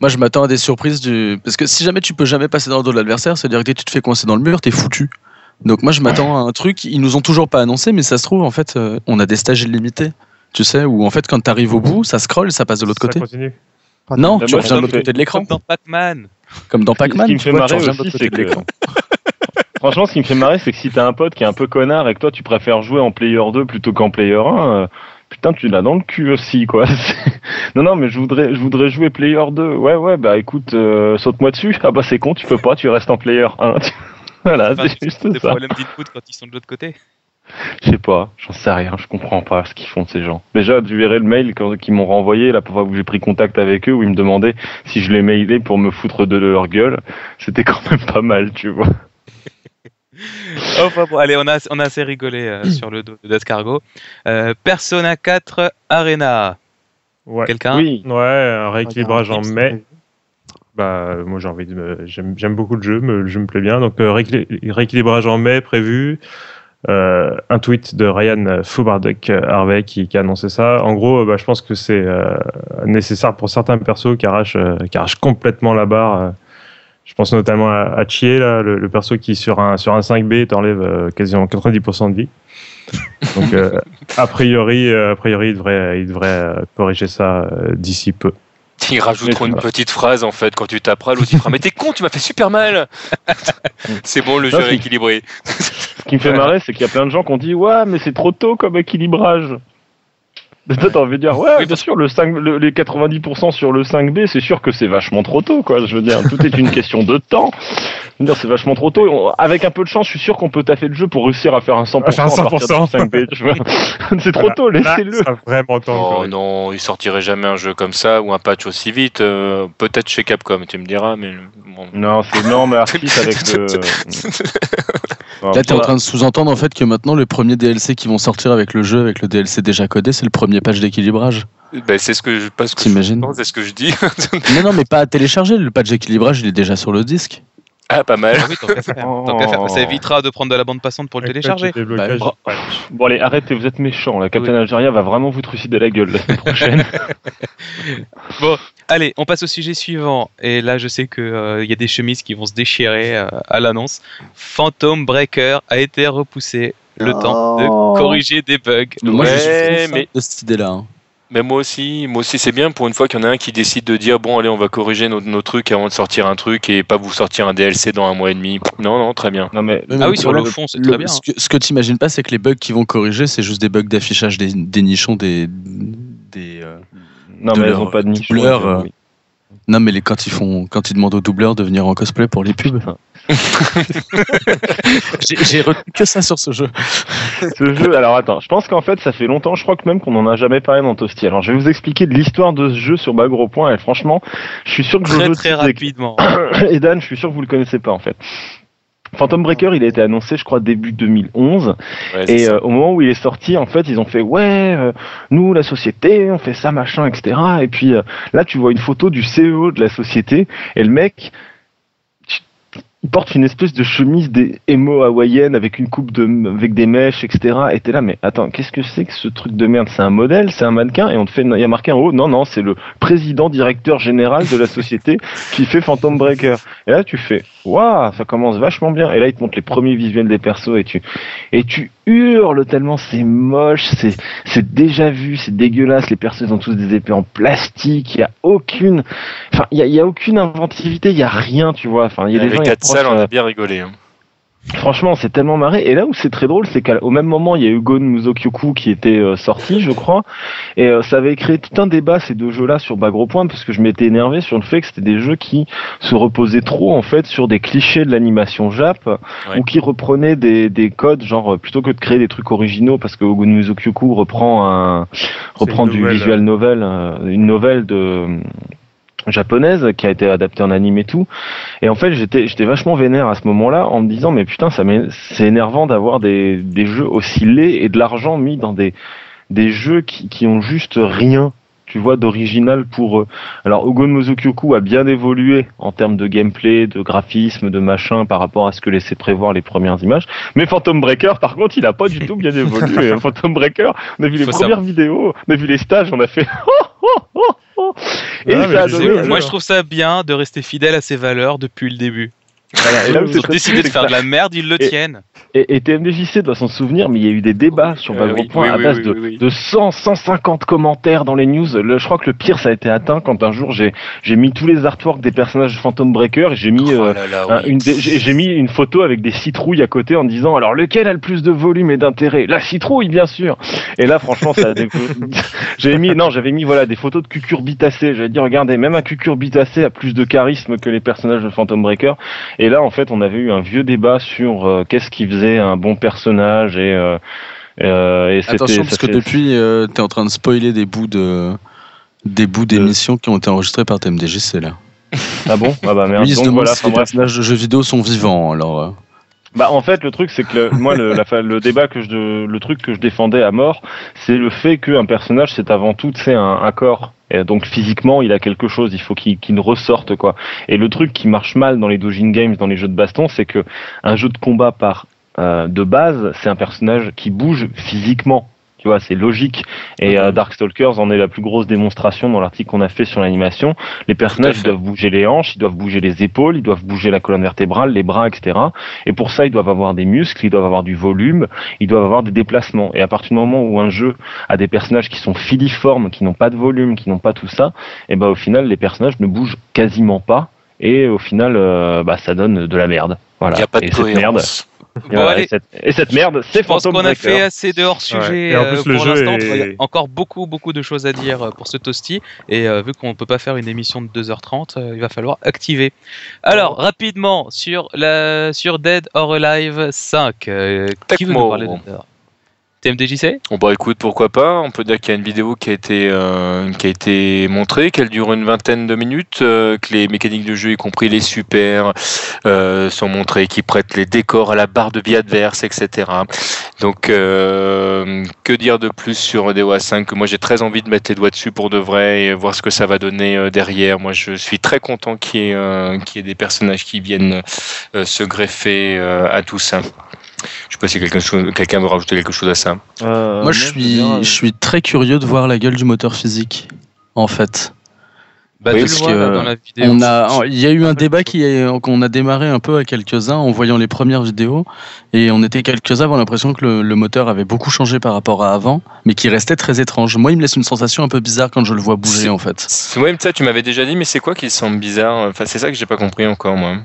Moi, je m'attends à des surprises du. Parce que si jamais tu peux jamais passer dans le dos de l'adversaire, c'est-à-dire que dès que tu te fais coincer dans le mur, t'es foutu. Donc moi, je m'attends à un truc. Ils nous ont toujours pas annoncé, mais ça se trouve, en fait, euh, on a des stages illimités. Tu sais, où en fait, quand t'arrives au bout, ça scroll, ça passe de l'autre côté. continue. Non, Bah, tu moi, reviens de l'autre côté de l'écran. Comme dans Pac-Man. Comme dans Pac-Man. Ce qui me tu fait marrer reviens de aussi, l'autre c'est côté de que- l'écran. Franchement, ce qui me fait marrer, c'est que si t'as un pote qui est un peu connard et que toi tu préfères jouer en player 2 plutôt qu'en player 1, euh, putain, tu l'as dans le cul aussi, quoi. Non, non, mais je voudrais, je voudrais jouer player 2. Ouais, ouais, bah écoute, euh, saute-moi dessus. Ah bah c'est con, tu peux pas, tu restes en player 1. voilà, Enfin, c'est juste Des ça. problèmes d'input quand ils sont de l'autre côté. Je sais pas, j'en sais rien, je comprends pas ce qu'ils font ces gens. Déjà, tu verrais le mail qu'ils m'ont renvoyé la première fois que j'ai pris contact avec eux où ils me demandaient si je les mailais pour me foutre de leur gueule. C'était quand même pas mal, tu vois. Enfin bon, allez, on a, on a assez rigolé euh, sur le dos de Descargo. Euh, Persona 4 Arena. Ouais. Quelqu'un? Oui, Ouais, un rééquilibrage en Ouais, mai. Bah, moi j'ai envie de me... j'aime, beaucoup le jeu, me- le jeu me plaît bien. Donc euh, rééquil- rééquilibrage en mai prévu. Euh, un tweet de Ryan Fubarduk Harvey qui, qui a annoncé ça. En gros, euh, bah, je pense que c'est euh, nécessaire pour certains persos qui arrachent, euh, qui arrachent complètement la barre. Je pense notamment à, à Chie, là, le, le perso qui sur un, sur un 5B t'enlève euh, quasiment 90% de vie. Donc euh, a priori, euh, a priori, il devrait, il devrait euh, corriger ça euh, d'ici peu. Ils rajouteront une petite phrase en fait quand tu taperas, l'autre il fera Mais t'es con, tu m'as fait super mal C'est bon, le Non, jeu est équilibré. Ce qui me fait marrer, c'est qu'il y a plein de gens qui ont dit Ouais, mais c'est trop tôt comme équilibrage. T'as envie de dire Ouais, bien sûr, le 5, le- les 90% sur le 5B, c'est sûr que c'est vachement trop tôt, quoi. Je veux dire, tout est une question de temps. Je veux dire, c'est vachement trop tôt. On- avec un peu de chance, je suis sûr qu'on peut taffer le jeu pour réussir à faire un 100%, À faire un à partir du 100%. 5B. tu vois. c'est trop tôt, laissez-le. vraiment temps Oh non, il sortirait jamais un jeu comme ça ou un patch aussi vite. euh, Peut-être chez Capcom, tu me diras, mais bon. Non, c'est non, mais Artis avec le. Là, t'es en train de sous-entendre en fait que maintenant, le premier DLC qui vont sortir avec le jeu, avec le DLC déjà codé, c'est le premier patch d'équilibrage. Ben, c'est ce que je que T'imagines Non, c'est ce que je dis. Non, non, mais pas à télécharger. Le patch d'équilibrage, il est déjà sur le disque. Ah, pas mal. Ah oui, tant qu'à faire. Tant qu'à faire. Ça évitera de prendre de la bande passante pour le télécharger. Bah, ouais. Bon, allez, arrêtez, vous êtes méchants. La Captain Algeria va vraiment vous trucider la gueule la semaine prochaine. Allez, on passe au sujet suivant. Et là, je sais qu'il y a des chemises qui vont se déchirer euh, à l'annonce. Phantom Breaker a été repoussé le temps Oh. de corriger des bugs. Moi, je suis mais- de cette idée-là. hein. Mais moi aussi, moi aussi c'est bien pour une fois qu'il y en a un qui décide de dire bon allez on va corriger nos, nos trucs avant de sortir un truc et pas vous sortir un DLC dans un mois et demi. Non non très bien. Non, mais. Ah oui, sur le le- fond, c'est très bien. Ce que, ce que t'imagines pas, c'est que les bugs qu'ils vont corriger, c'est juste des bugs d'affichage des, des nichons, des. des euh, Non, de mais leur ont pas de donc, euh, oui. Non, mais les, quand, ils font, quand ils demandent aux doubleurs de venir en cosplay pour les pubs. J'ai retenu que ça sur ce jeu. Ce jeu, alors attends, je pense qu'en fait, ça fait longtemps, je crois que même qu'on en a jamais parlé dans Toasty. Alors, je vais vous expliquer de l'histoire de ce jeu sur bas gros point, et franchement, je suis sûr que Très Jojo très rapidement. et Dan, je suis sûr que vous le connaissez pas en fait. Phantom Breaker, il a été annoncé, je crois, début 2011. Ouais, c'est Et euh, au moment où il est sorti, en fait, ils ont fait ouais, euh, nous la société, on fait ça, machin, etc. Et puis euh, là, tu vois une photo du CEO de la société et le mec, il porte une espèce de chemise des émo hawaïenne avec une coupe de avec des mèches, etc. Et t'es là, mais attends, qu'est-ce que c'est que ce truc de merde? C'est un modèle, c'est un mannequin? Et on te fait, il y a marqué en haut, non, non, c'est le président directeur général de la société qui fait Phantom Breaker. Et là, tu fais, waouh, ça commence vachement bien. Et là, il te montre les premiers visuels des persos et tu et tu hurles tellement c'est moche, c'est c'est déjà vu, c'est dégueulasse. Les persos ils ont tous des épées en plastique. Il y a aucune, enfin, il y a, y a aucune inventivité. Il y a rien, tu vois. Enfin, il y a des gens. ils quatre salles, on a bien rigolé. hein. Franchement, c'est tellement marré. Et là où c'est très drôle, c'est qu'au même moment, il y a eu Gon Musokyoku qui était euh, sorti, je crois. Et euh, ça avait créé tout un débat, ces deux jeux-là, sur bas gros point, parce que je m'étais énervé sur le fait que c'était des jeux qui se reposaient trop, en fait, sur des clichés de l'animation Jap, ou qui reprenaient des, des codes, genre, euh, plutôt que de créer des trucs originaux, parce que Gon Musokyoku reprend un, reprend du nouvelle, visual novel, euh, une nouvelle de, japonaise qui a été adaptée en anime et tout. Et en fait, j'étais j'étais vachement vénère à ce moment-là en me disant mais putain, ça c'est énervant d'avoir des des jeux aussi laids et de l'argent mis dans des des jeux qui qui ont juste rien. Tu vois, d'original pour eux. Alors, Ogon Mozukyoku a bien évolué en termes de gameplay, de graphisme, de machin par rapport à ce que laissaient prévoir les premières images. Mais Phantom Breaker, par contre, il a pas du tout bien évolué. Phantom Breaker, on a vu les Faut premières vidéos, on a vu les stages, on a fait Et Ah, mais ça a je donné sais, un jeu. Moi, je trouve ça bien de rester fidèle à ses valeurs depuis le début. Voilà, et là où Ils ont décidé de faire de la merde, ils le Et- tiennent. Et, et TMDJC doit s'en souvenir, mais il y a eu des débats sur Euh, oui, Point oui, à base oui, de, oui, oui. de 100, 150 commentaires dans les news. Le, je crois que le pire, ça a été atteint quand un jour j'ai j'ai mis tous les artworks des personnages de Phantom Breaker et j'ai mis Oh là là, un- oui. une des- j'ai j'ai mis une photo avec des citrouilles à côté en disant alors lequel a le plus de volume et d'intérêt? La citrouille, bien sûr. Et là, franchement, ça a des... j'avais mis non, j'avais mis voilà des photos de cucurbitacées. J'avais dit regardez, même un cucurbitacé a plus de charisme que les personnages de Phantom Breaker. Et là, en fait, on avait eu un vieux débat sur euh, qu'est-ce qui faisait un bon personnage et euh, euh, et Attention, parce que depuis, euh, t'es en train de spoiler des bouts de des bouts d'émissions qui ont été enregistrés par TMDJC là. ah bon? Ah bah merde. Donc voilà si les personnages de jeux vidéo sont vivants. Alors, Bah en fait le truc c'est que le, moi le, la, fa- le débat que je le truc que je défendais à mort c'est le fait qu'un personnage c'est avant tout c'est un, un corps. Et donc physiquement il a quelque chose il faut qu'il ressorte quoi. Et le truc qui marche mal dans les Dojin Games dans les jeux de baston c'est que un jeu de combat par euh, de base c'est un personnage qui bouge physiquement tu vois, c'est logique. Et euh, Darkstalkers en est la plus grosse démonstration dans l'article qu'on a fait sur l'animation. Les personnages doivent bouger les hanches, ils doivent bouger les épaules, ils doivent bouger la colonne vertébrale, les bras, etc. Et pour ça, ils doivent avoir des muscles, ils doivent avoir du volume, ils doivent avoir des déplacements. Et à partir du moment où un jeu a des personnages qui sont filiformes, qui n'ont pas de volume, qui n'ont pas tout ça, et ben au final, les personnages ne bougent quasiment pas. Et au final, euh, bah, ça donne de la merde. Voilà. Il n'y a pas de et cette merde, cohérence. et Bon, allez. et cette, et cette merde, c'est Je pense qu'on a fait assez de hors-sujet Ouais. Et en plus, euh, le pour jeu l'instant. est- Il y a encore beaucoup, beaucoup de choses à dire euh, pour ce toasty. Et euh, vu qu'on ne peut pas faire une émission de 2h30, euh, il va falloir activer. Alors, rapidement, sur, la, sur Dead or Alive 5. euh, qui veut nous parler de TMDJC Bon bah écoute, pourquoi pas. On peut dire qu'il y a une vidéo qui a été euh, montrée, qu'elle dure une vingtaine de minutes, euh, que les mécaniques de jeu, y compris les super, euh, sont montrées, qui prêtent les décors à la barre de vie adverse, etc. Donc euh, que dire de plus sur DOA 5 que moi j'ai très envie de mettre les doigts dessus pour de vrai et voir ce que ça va donner derrière. Moi je suis très content qu'il y y ait des personnages qui viennent se greffer à tout ça. Je sais pas si quelqu'un quelqu'un veut rajouter quelque chose à ça. Euh, moi, je suis, bien, euh, je suis très curieux de voir la gueule du moteur physique. En fait, bah, Oui, parce vois là, que dans la vidéo. on a, il y a eu un débat qui qu'on a démarré un peu à quelques-uns en voyant les premières vidéos, et on était quelques-uns à avoir l'impression que le, le moteur avait beaucoup changé par rapport à avant, mais qui restait très étrange. Moi, il me laisse une sensation un peu bizarre quand je le vois bouger, en fait. C'est même ça, tu m'avais déjà dit, mais c'est quoi qui semble bizarre? Enfin, c'est ça que j'ai pas compris encore, moi.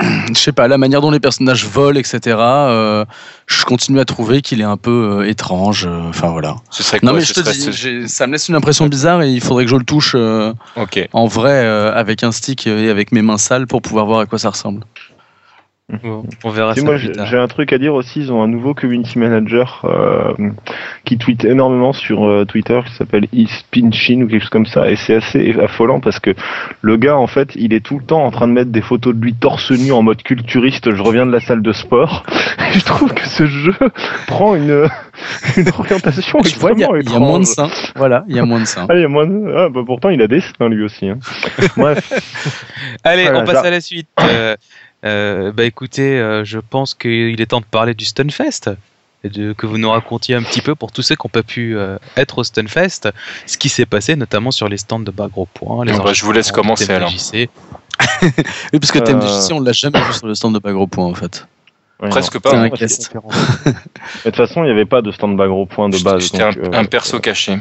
Je sais pas, la manière dont les personnages volent, etc. euh, je continue à trouver qu'il est un peu euh, étrange. euh, Enfin voilà. Ce serait quoi Non mais je te dis, ce- ça me laisse une impression bizarre et il faudrait que je le touche en vrai avec un stick et avec mes mains sales pour pouvoir voir à quoi ça ressemble. Bon, on verra Si, ça moi j'ai un truc à dire aussi, ils ont un nouveau community manager euh, qui tweet énormément sur euh, Twitter qui s'appelle Ispinchin ou quelque chose comme ça et c'est assez affolant parce que le gars en fait il est tout le temps en train de mettre des photos de lui torse nu en mode culturiste, je reviens de la salle de sport. Et je trouve que ce jeu prend une, une orientation Tu vois, il y, a- extrêmement il y a moins de seins. Voilà, il y a moins de seins. Ah, y a moins de... ah, bah, pourtant il a des seins lui aussi. Hein. Bref, Allez, Voilà, on passe à la suite. Euh, euh, bah écoutez, euh, je pense qu'il est temps de parler du Stunfest. Et de, que vous nous racontiez un petit peu pour tous ceux qui n'ont pas pu euh, être au Stunfest, ce qui s'est passé notamment sur les stands de bas gros points. Les Bon, bah, je vous laisse commencer, alors. Oui, parce que Euh, TMDJC, on l'a jamais vu sur le stand de pas gros point en fait. Presque non. pas. C'est hein. un parce guest. Mais De toute façon, il n'y avait pas de stand bas gros point de base. J'étais un, euh, un perso caché.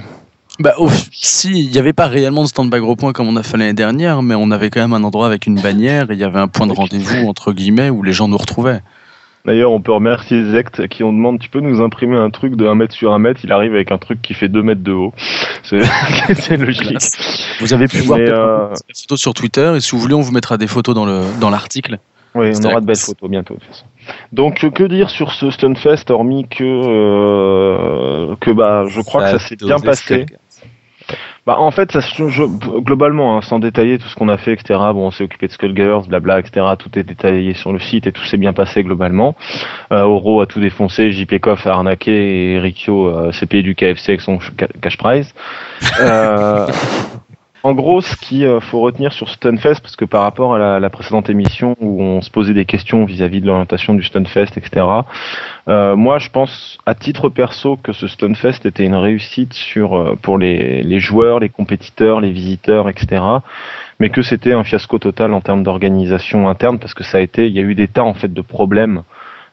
Bah, au- si, il n'y avait pas réellement de stand by gros point comme on a fait l'année dernière, mais on avait quand même un endroit avec une bannière et il y avait un point de rendez-vous entre guillemets où les gens nous retrouvaient. D'ailleurs, on peut remercier Zect qui on demande tu peux nous imprimer un truc de 1 mètre sur 1 mètre? Il arrive avec un truc qui fait 2 mètres de haut. C'est c'est logique. Vous avez pu voir euh, des photos sur Twitter et si vous voulez, on vous mettra des photos dans le dans l'article. Oui, on aura de belles photos bientôt de toute façon. Donc, que dire sur ce Stunfest hormis que, euh, que bah, je crois que ça s'est bien passé. Bah, en fait, ça, se- je- globalement, hein, sans détailler tout ce qu'on a fait, etc. Bon, on s'est occupé de Skullgirls, blabla, etc. Tout est détaillé sur le site et tout s'est bien passé globalement. Euh, Oro a tout défoncé, JP Koff a arnaqué et Rikyo euh, s'est payé du KFC avec son cash prize. Euh, en gros, ce qu'il euh, faut retenir sur Stunfest, parce que par rapport à la, précédente émission où on se posait des questions vis-à-vis de l'orientation du Stunfest, etc. Euh, moi, je pense, à titre perso, que ce Stunfest était une réussite euh, pour les, joueurs, les compétiteurs, les visiteurs, etc. Mais que c'était un fiasco total en termes d'organisation interne, parce que ça a été, il y a eu des tas en fait de problèmes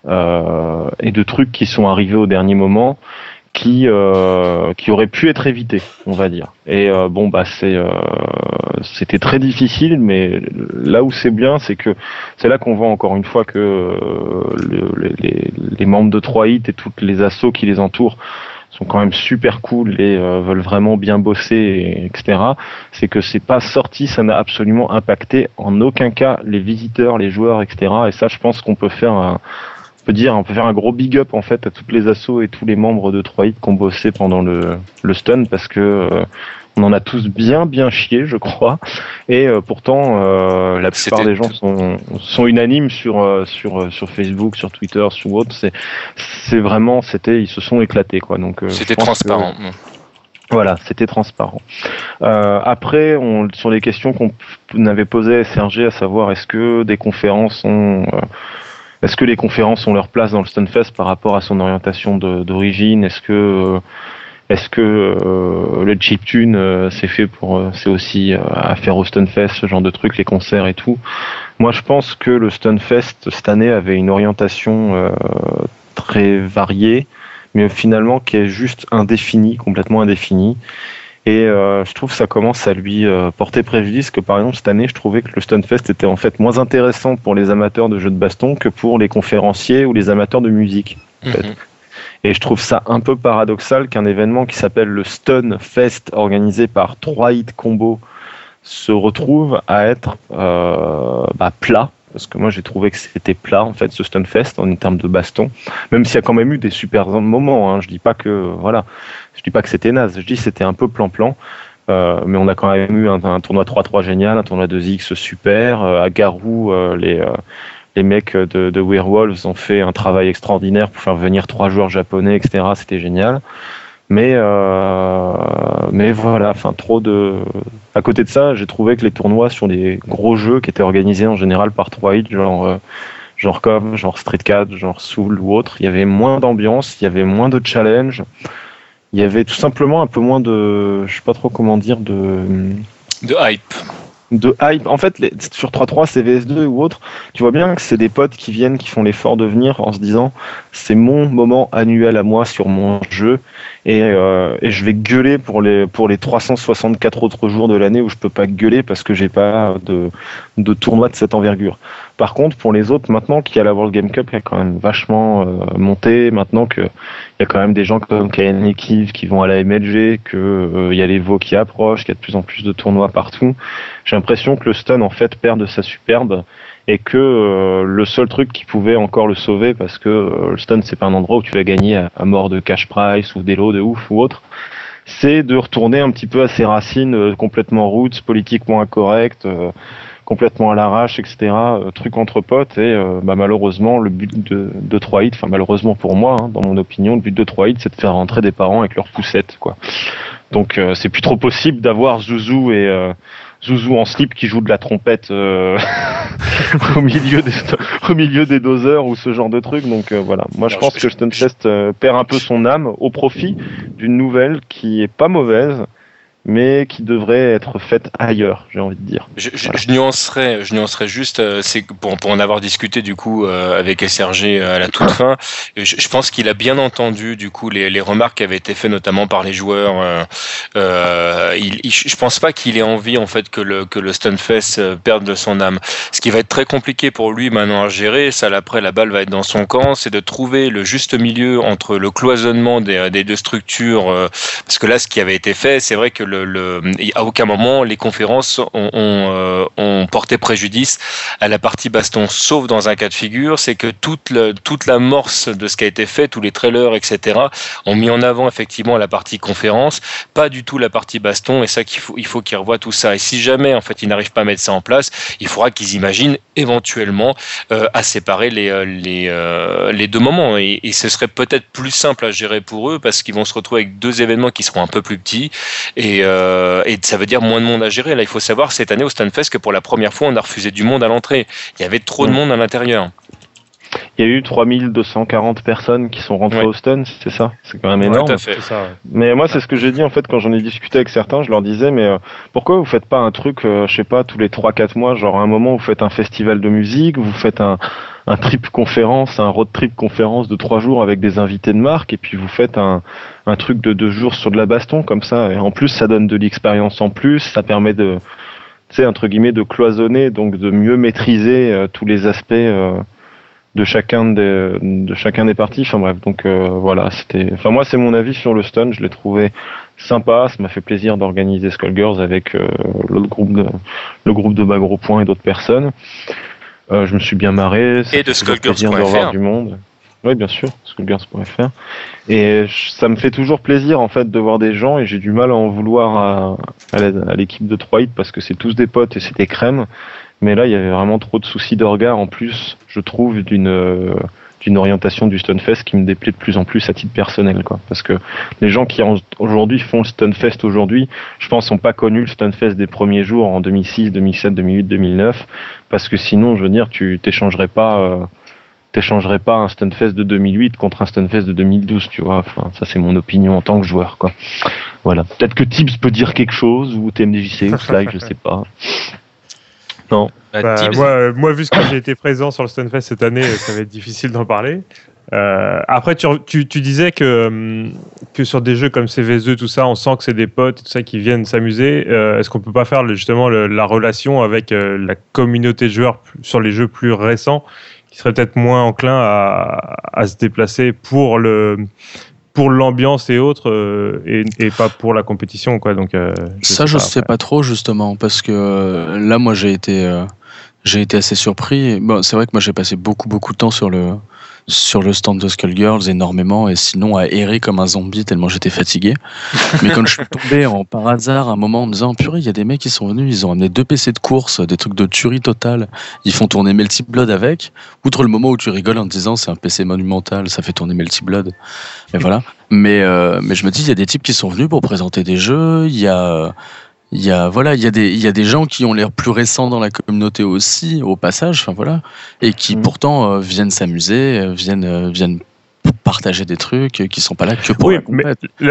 et de trucs qui sont arrivés au dernier moment qui euh, qui auraient pu être évités, on va dire. Et euh, bon bah c'est euh, c'était très difficile, mais là où c'est bien, c'est que c'est là qu'on voit encore une fois que euh, le- les, les membres de 3 hits et toutes les assos qui les entourent sont quand même super cool et euh, veulent vraiment bien bosser, et- etc. C'est que c'est pas sorti, ça n'a absolument impacté en aucun cas les visiteurs, les joueurs, etc. Et ça, je pense qu'on peut faire un, on peut dire, on peut faire un gros big up en fait à toutes les assos et tous les membres de 3 hits qui ont bossé pendant le, le stun parce que euh, on en a tous bien bien chié, je crois. Et euh, pourtant, euh, la plupart des gens sont, sont unanimes sur euh, sur euh, sur Facebook, sur Twitter, sur autre. C'est c'est vraiment, c'était, ils se sont éclatés quoi. Donc euh, C'était que- transparent. voilà, c'était transparent. Euh, après, on, sur les questions qu'on avait posées à SRG, à savoir est-ce que des conférences ont, euh, est-ce que les conférences ont leur place dans le Stunfest par rapport à son orientation d'origine? Est-ce que, euh, est-ce que euh, le chiptune euh, c'est fait pour, euh, c'est aussi euh, à faire au Stunfest, ce genre de trucs, les concerts et tout? Moi, je pense que le Stunfest cette année avait une orientation euh, très variée mais finalement qui est juste indéfini, complètement indéfini. Et euh, je trouve que ça commence à lui euh, porter préjudice que par exemple cette année je trouvais que le Stunfest était en fait moins intéressant pour les amateurs de jeux de baston que pour les conférenciers ou les amateurs de musique. fait. Mhm. Et je trouve ça un peu paradoxal qu'un événement qui s'appelle le Stun Fest organisé par 3 hit combo se retrouve à être euh, bah, plat. Parce que moi j'ai trouvé que c'était plat en fait ce Stunfest en termes de baston. Même s'il y a quand même eu des super moments. Hein. Je dis pas que voilà, je dis pas que c'était naze. Je dis c'était un peu plan-plan. Euh, mais on a quand même eu un, un tournoi 3-3 génial, un tournoi 2X super. Euh, à Garou, euh, les, euh, les mecs de, de Werewolves ont fait un travail extraordinaire pour faire venir trois joueurs japonais, etc. C'était génial. Mais, euh, mais voilà, enfin trop de. À côté de ça, j'ai trouvé que les tournois sur des gros jeux qui étaient organisés en général par 3 hits, genre, euh, genre COM, genre Street 4, genre Soul ou autre, il y avait moins d'ambiance, il y avait moins de challenge, il y avait tout simplement un peu moins de. Je sais pas trop comment dire, de De hype. De hype. En fait, les- sur 3-3, CVS2 ou autre, tu vois bien que c'est des potes qui viennent, qui font l'effort de venir en se disant c'est mon moment annuel à moi sur mon jeu et, euh, et je vais gueuler pour les, pour les 364 autres jours de l'année où je peux pas gueuler parce que j'ai pas de, de tournoi de cette envergure. Par contre, pour les autres, maintenant qu'il y a la World Game Cup qui a quand même vachement euh, monté, maintenant qu'il y a quand même des gens comme Kayan Kiv qui vont à la MLG, que euh, il y a les Vaux qui approchent, qu'il y a de plus en plus de tournois partout, j'ai l'impression que le stun en fait perd de sa superbe et que euh, le seul truc qui pouvait encore le sauver parce que euh, le stun c'est pas un endroit où tu vas gagner à, mort de cash price ou des lots de ouf ou autre c'est de retourner un petit peu à ses racines complètement roots politiquement incorrectes complètement à l'arrache etc euh, truc entre potes et euh, bah, malheureusement le but de, de 3 hits enfin malheureusement pour moi hein, dans mon opinion le but de 3 hits c'est de faire rentrer des parents avec leurs poussettes quoi donc euh, c'est plus trop possible d'avoir Zouzou et euh, Zouzou en slip qui joue de la trompette euh, au milieu des au milieu des doseurs ou ce genre de truc. Donc euh, voilà, moi je pense que Stunfest euh, perd un peu son âme au profit d'une nouvelle qui est pas mauvaise, mais qui devrait être faite ailleurs. J'ai envie de dire. Je, je, Voilà. je nuancerais, je nuancerais juste, euh, c'est pour, pour en avoir discuté du coup euh, avec SRG à la toute fin. Je, je pense qu'il a bien entendu du coup les, les remarques qui avaient été faites notamment par les joueurs. Euh, euh, il, il- je pense pas qu'il ait envie en fait que le que le Stunfest euh, perde de son âme. Ce qui va être très compliqué pour lui maintenant à gérer, ça après la balle va être dans son camp, c'est de trouver le juste milieu entre le cloisonnement des, des deux structures. euh, parce que là, ce qui avait été fait, c'est vrai que à aucun moment les conférences euh, ont, porté préjudice à la partie baston, sauf dans un cas de figure, c'est que toute, toute l'amorce de ce qui a été fait, tous les trailers, etc., ont mis en avant effectivement la partie conférence, pas du tout la partie baston, et ça qu'il il faut qu'ils revoient tout ça. Et si jamais en fait ils n'arrivent pas à mettre ça en place, il faudra qu'ils imaginent éventuellement euh, à séparer les, euh, les, euh, les deux moments. Et, et ce serait peut-être plus simple à gérer pour eux parce qu'ils vont se retrouver avec deux événements qui seront un peu plus petits et, euh, et ça veut dire moins de monde à gérer. Là, il faut savoir cette année au Stunfest que pour la première fois, on a refusé du monde à l'entrée. Il y avait trop de monde à l'intérieur. Il y a eu 3240 personnes qui sont rentrées Ouais. au stun, c'est ça? C'est quand même énorme. fait. Ça, ouais. Mais moi, c'est ce que j'ai dit en fait quand j'en ai discuté avec certains. Je leur disais, mais euh, pourquoi vous faites pas un truc, euh, je sais pas, tous les 3-4 mois, genre à un moment vous faites un festival de musique, vous faites un, un trip conférence, un road trip conférence de 3 jours avec des invités de marque, et puis vous faites un, un truc de 2 jours sur de la baston comme ça. Et en plus, ça donne de l'expérience en plus, ça permet de, tu sais, entre guillemets, de cloisonner, donc de mieux maîtriser euh, tous les aspects. euh, de chacun des de chacun des parties. Enfin bref donc euh, voilà c'était enfin moi c'est mon avis sur le stun. Je l'ai trouvé sympa. Ça m'a fait plaisir d'organiser Skullgirls avec euh, l'autre groupe de le groupe de Bagro Point et d'autres personnes. Euh, je me suis bien marré. Ça Et de Skullgirls.fr. de revoir du monde. Oui bien sûr Skullgirls.fr et ça me fait toujours plaisir en fait de voir des gens et j'ai du mal à en vouloir à, à l'équipe de 3 hits parce que c'est tous des potes et c'est des crèmes mais là, il y avait vraiment trop de soucis de regard en plus, je trouve, d'une euh, d'une orientation du Stunfest qui me déplaît de plus en plus à titre personnel, quoi. Parce que les gens qui aujourd'hui font le Stunfest aujourd'hui, je pense, n'ont pas connu le Stunfest des premiers jours en 2006, 2007, 2008, 2009, parce que sinon, je veux dire, tu t'échangerais pas. euh, T'échangerais pas un Stunfest de 2008 contre un Stunfest de 2012, tu vois. Enfin, ça c'est mon opinion en tant que joueur, quoi. Voilà. Peut-être que Tibbs peut dire quelque chose ou TMDJC ou Slack, je sais pas. Bah, Bah, moi, euh, moi, vu ce que j'ai été présent sur le Stunfest cette année, euh, ça va être difficile d'en parler. Euh, après, tu, tu, tu disais que, que sur des jeux comme CVS2, tout ça, on sent que c'est des potes et tout ça qui viennent s'amuser. Euh, Est-ce qu'on peut pas faire justement le- la relation avec euh, la communauté de joueurs sur les jeux plus récents qui seraient peut-être moins enclins à, à se déplacer pour le pour l'ambiance et autres euh, et, et pas pour la compétition quoi donc euh, Ça, je pas, sais après. pas trop justement parce que euh, là, moi, j'ai été, euh, j'ai été assez surpris. Bon, c'est vrai que moi, j'ai passé beaucoup, beaucoup de temps sur le sur le stand de Skullgirls énormément et sinon à errer comme un zombie tellement j'étais fatigué. Mais quand je suis tombé en par hasard à un moment en me disant purée, il y a des mecs qui sont venus, ils ont amené deux PC de course, des trucs de tuerie totale, ils font tourner Melty Blood avec. Outre le moment où tu rigoles en te disant c'est un PC monumental, ça fait tourner Melty Blood. Et voilà. Mais euh, mais je me dis il y a des types qui sont venus pour présenter des jeux, il y a il y a voilà il y a des il y a des gens qui ont l'air plus récents dans la communauté aussi au passage enfin voilà et qui Mm. pourtant euh, viennent s'amuser euh, viennent euh, viennent partager des trucs qui sont pas là que pour Oui, mais.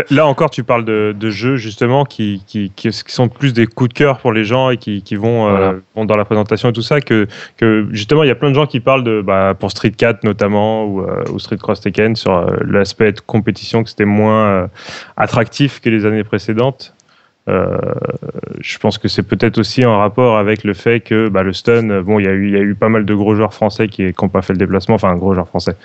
Là- encore, tu parles de, de jeux justement qui, qui, qui, sont plus des coups de cœur pour les gens et qui, qui vont, Voilà. vont dans la présentation et tout ça. Que, que justement, il y a plein de gens qui parlent de, bah, pour Street 4 notamment ou, ou Street Cross Tekken sur l'aspect compétition que c'était moins attractif que les années précédentes. Euh, je pense que c'est peut-être aussi en rapport avec le fait que bah, le stun, bon, il y, a eu, il y a eu pas mal de gros joueurs français qui n'ont pas fait le déplacement, enfin, gros joueurs français.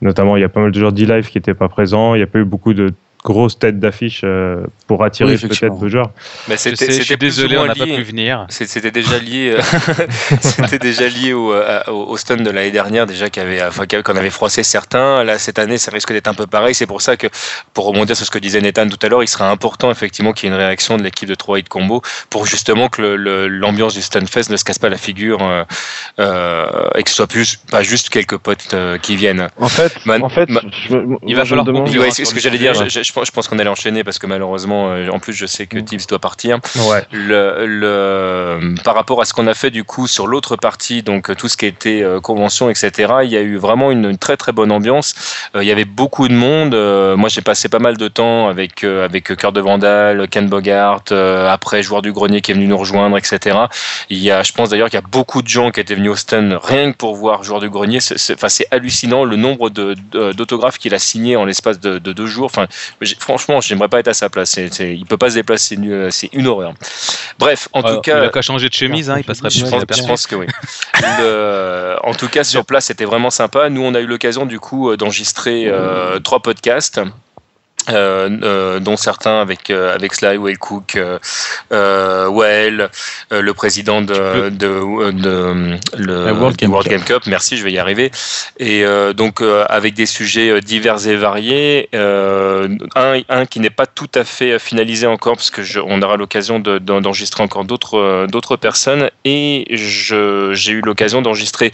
Notamment, il y a pas mal de joueurs d'e-live qui n'étaient pas présents. Il n'y a pas eu beaucoup de grosses têtes d'affiche euh, pour attirer Oui, peut-être vos joueurs. Mais je, c'était je suis désolé, on n'a pas pu venir. C'était déjà lié, euh, c'était déjà lié au, à- au, au stun de l'année dernière déjà qui avait, enfin, qui avait- qu'on avait froissé certains. Là cette année, ça risque d'être un peu pareil. C'est pour ça que, pour rebondir sur ce que disait Nathan tout à l'heure, il sera important effectivement qu'il y ait une réaction de l'équipe de 3 hit combo pour justement que le- le- l'ambiance du Stunfest ne se casse pas la figure euh, euh, et que ce soit plus pas juste quelques potes euh, qui viennent. En fait, Man- en fait, man- je, me- il va je falloir. Ouais, aura c'est ce sur que le j'allais dire. sujet. Je, je pense, je pense qu'on allait enchaîner parce que malheureusement, euh, en plus, je sais que Mm. Tibbs doit partir. Ouais. Le, le, par rapport à ce qu'on a fait du coup sur l'autre partie, donc euh, tout ce qui était euh, convention, etc., il y a eu vraiment une, une très très bonne ambiance. Il y avait beaucoup de monde. Moi, j'ai passé pas mal de temps avec avec Cœur de Vandal, Ken Bogart, après joueur du grenier qui est venu nous rejoindre, etc. Il y a, je pense d'ailleurs qu'il y a beaucoup de gens qui étaient venus au stand rien que pour voir joueur du grenier. C'est- hallucinant le nombre de- de- d'autographes qu'il a signé en l'espace de, de deux jours. Enfin, franchement, j'aimerais pas être à sa place. C'est- c'est- il peut pas se déplacer, euh, c'est une horreur. Bref, en Alors, tout cas, il a qu'à changer de chemise, hein, il passerait je pense, je pense que oui. Le- en tout cas, sur place, c'était vraiment sympa. Nous, on a eu l'occasion du coup euh, d'enregistrer euh, trois podcasts. Euh, euh, dont certains avec euh, avec Sly, Whale Cook, euh, euh, Well, euh, le président de, de, de, le La World Game World Cup. Game Cup. Merci, je vais y arriver. Et euh, donc euh, avec des sujets divers et variés, euh, un, un qui n'est pas tout à fait finalisé encore parce que je, on aura l'occasion de- d'en- d'enregistrer encore d'autres d'autres personnes et j'ai eu l'occasion d'enregistrer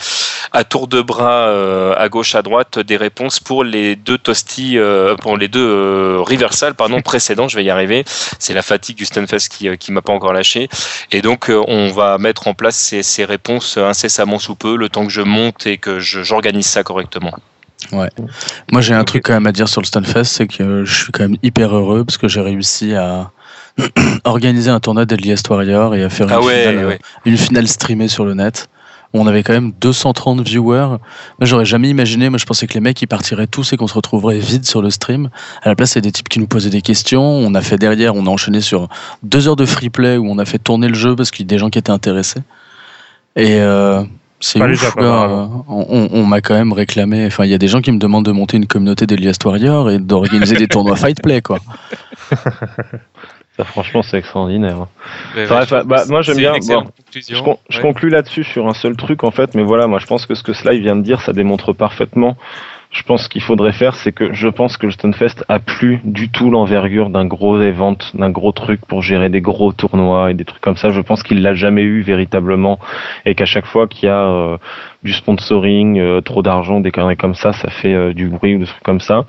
à tour de bras euh, à gauche à droite des réponses pour les deux toasties euh, pour les deux euh, reversals pardon précédents je vais y arriver c'est la fatigue du Stunfest qui euh, qui m'a pas encore lâché et donc euh, on va mettre en place ces, ces réponses incessamment sous peu le temps que je monte et que j'organise ça correctement Moi, j'ai un truc quand même à dire sur le Stunfest, c'est que je suis quand même hyper heureux parce que j'ai réussi à organiser un tournoi Deadliest Warrior et à faire une, ah ouais, finale, ouais. une finale streamée sur le net. On avait quand même 230 viewers. Moi, j'aurais jamais imaginé. Moi, je pensais que les mecs, ils partiraient tous et qu'on se retrouverait vide sur le stream. À la place, c'est des types qui nous posaient des questions. On a fait derrière, on a enchaîné sur deux heures de free play où on a fait tourner le jeu parce qu'il y a des gens qui étaient intéressés. Et euh, c'est ouf. Là, on- on m'a quand même réclamé. Enfin, il y a des gens qui me demandent de monter une communauté d'Elias Warrior et d'organiser des tournois fight play, quoi. Ça, franchement, c'est extraordinaire. Ouais, vrai, ouais, je bah, moi, j'aime bien- bon. Je, con- je Ouais. conclus là-dessus sur un seul truc en fait, mais voilà, moi je pense que ce que Sly vient de dire, ça démontre parfaitement. Je pense qu'il faudrait faire, c'est que je pense que le Stunfest a plus du tout l'envergure d'un gros event, d'un gros truc pour gérer des gros tournois et des trucs comme ça. Je pense qu'il l'a jamais eu véritablement et qu'à chaque fois qu'il y a euh, du sponsoring, euh, trop d'argent, des conneries comme ça, ça fait euh, du bruit ou des trucs comme ça.